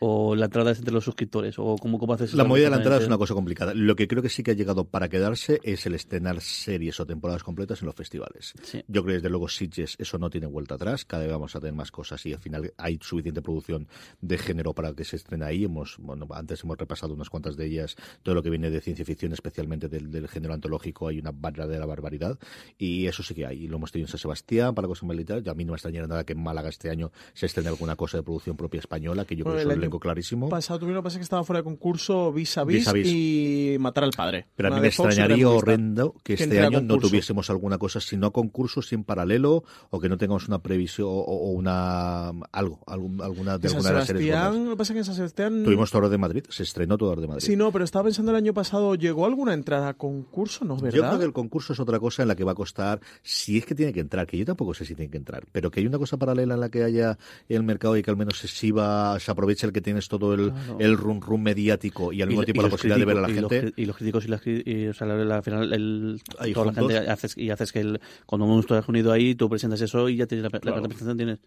o la entrada es entre los suscriptores o cómo, cómo haces la movida de la entrada es una cosa complicada. Lo que creo que sí que ha llegado para quedarse es el estrenar series o temporadas completas en los festivales. Sí. yo creo que desde luego Sitges eso no tiene vuelta atrás. Cada vez vamos a tener más cosas y al final hay suficiente producción de género para que se estrene ahí. Hemos bueno, antes hemos repasado unas cuantas de ellas. Todo lo que viene de ciencia ficción especialmente del, del género antológico hay una verdadera barbaridad. Y eso sí que hay. Y lo hemos tenido en San Sebastián para cosas militar y a mí no me extrañaría nada que en Málaga este año se estrene alguna cosa de producción propia española que yo creo que elenco clarísimo pasado tuvieron pasa que estaba fuera de concurso vis a vis, vis, -a -vis. y matar al padre. Pero a mí me extrañaría horrendo que, este año no tuviésemos alguna cosa, si no concurso, si en paralelo, o que no tengamos una previsión o, o una algo, algún, alguna de alguna de las series. Lo que pasa es que en San Sebastián. Tuvimos Toro de Madrid, se estrenó Toro de Madrid. Sí, no, pero estaba pensando el año pasado, ¿llegó alguna entrada a concurso? ¿No, verdad? Yo creo que el concurso es otra cosa en la que va a costar, si es que tiene que entrar, que yo tampoco sé si tiene que entrar, pero que hay una cosa paralela en la que haya el mercado y que al menos se, se aproveche el que tienes todo el, claro. el rum rum mediático y al mismo y, tiempo y la posibilidad críticos, de ver a la y gente. Los, y los críticos y, las, y o sea, la, la, al final el, toda la gente haces, y haces que el, cuando uno está unido ahí, tú presentas eso y ya tienes la, claro. la representación tienes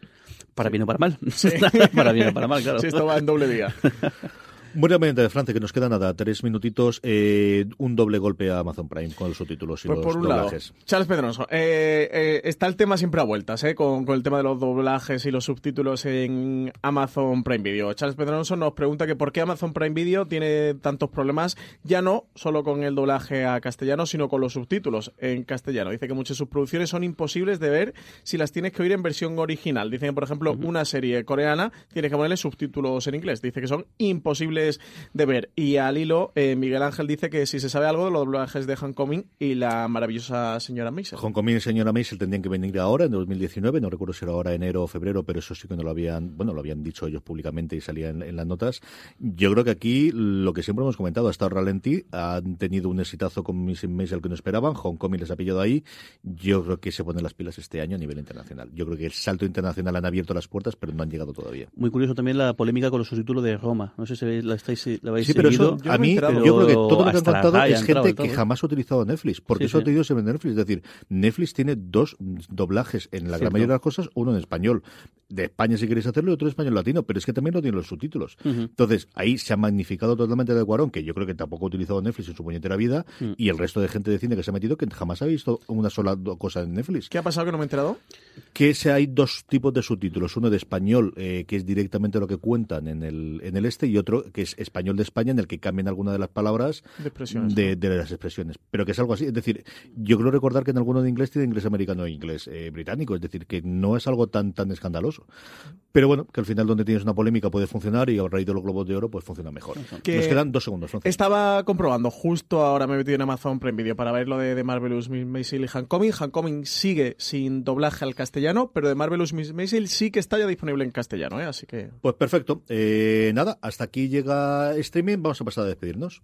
para sí. bien o para mal. <laughs> Sí. para bien o para mal, claro. Sí, esto va en doble <laughs> día. Buenamente de Francia, que nos queda nada, tres minutitos, eh, un doble golpe a Amazon Prime con los subtítulos y pues los por un doblajes. Lado, Charles Pedroso, eh, eh, está el tema siempre a vueltas, con, con, el tema de los doblajes y los subtítulos en Amazon Prime Video. Charles Pedroso nos pregunta que por qué Amazon Prime Video tiene tantos problemas, ya no solo con el doblaje a castellano, sino con los subtítulos en castellano. Dice que muchas de sus producciones son imposibles de ver si las tienes que oír en versión original. Dice que, por ejemplo, uh -huh. una serie coreana tienes que ponerle subtítulos en inglés. Dice que son imposibles imposibles de ver. Y al hilo, eh, Miguel Ángel dice que si se sabe algo de los doblajes de Homecoming y la maravillosa señora Maisel. Homecoming y señora Maisel tendrían que venir ahora, en 2019, no recuerdo si era ahora enero o febrero, pero eso sí que no lo habían, bueno, lo habían dicho ellos públicamente y salía en, en las notas. Yo creo que aquí lo que siempre hemos comentado, ha estado ralentí, han tenido un exitazo con Miss Maisel que no esperaban, Homecoming les ha pillado ahí. Yo creo que se ponen las pilas este año a nivel internacional. Yo creo que el salto internacional han abierto las puertas, pero no han llegado todavía. Muy curioso también la polémica con los subtítulos de Roma. No sé si la, estáis, la habéis Sí, pero seguido. eso, a mí, yo creo que todo lo que han contado es gente que jamás ha utilizado Netflix, porque Sí, eso sí. ha tenido siempre Netflix. Es decir, Netflix tiene dos doblajes en la gran mayoría de las cosas, uno en español de España si queréis hacerlo y otro en español latino, pero es que también no tiene los subtítulos. Entonces, ahí se ha magnificado totalmente de Cuarón, que yo creo que tampoco ha utilizado Netflix en su puñetera vida, Mm. y el resto de gente de cine que se ha metido que jamás ha visto una sola cosa en Netflix. ¿Qué ha pasado que no me he enterado? Que se, hay dos tipos de subtítulos, uno de español, eh, que es directamente lo que cuentan en el, en el este, y otro que es español de España, en el que cambian alguna de las palabras De expresiones, de, de las expresiones. Pero que es algo así. Es decir, yo creo recordar que en alguno de inglés tiene inglés americano e inglés eh, británico. Es decir, que no es algo tan, tan escandaloso. Pero bueno, que al final donde tienes una polémica puede funcionar y a raíz de los globos de oro pues funciona mejor. Que- Nos quedan dos segundos. Estaba comprobando, justo ahora me he metido en Amazon Prime Video para ver lo de, de Marvelous Miss Maisel y Homecoming. Homecoming sigue sin doblaje al castellano, pero de Marvelous Miss Maisel sí que está ya disponible en castellano, ¿eh? así que... Pues perfecto. Eh, nada, hasta aquí llega streaming. Vamos a pasar a despedirnos.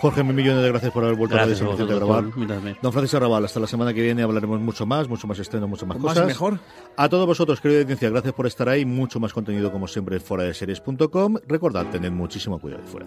Jorge, mil millones de gracias por haber vuelto Gracias a la a edición de vosotros grabar. por mirarme. Don Francisco Arrabal, hasta la semana que viene hablaremos mucho más, mucho más estreno, mucho más Con cosas. mejor. A todos vosotros, querida audiencia, gracias por estar ahí. Mucho más contenido, como siempre, en fuera de series.com. Recordad, tened muchísimo cuidado ahí fuera.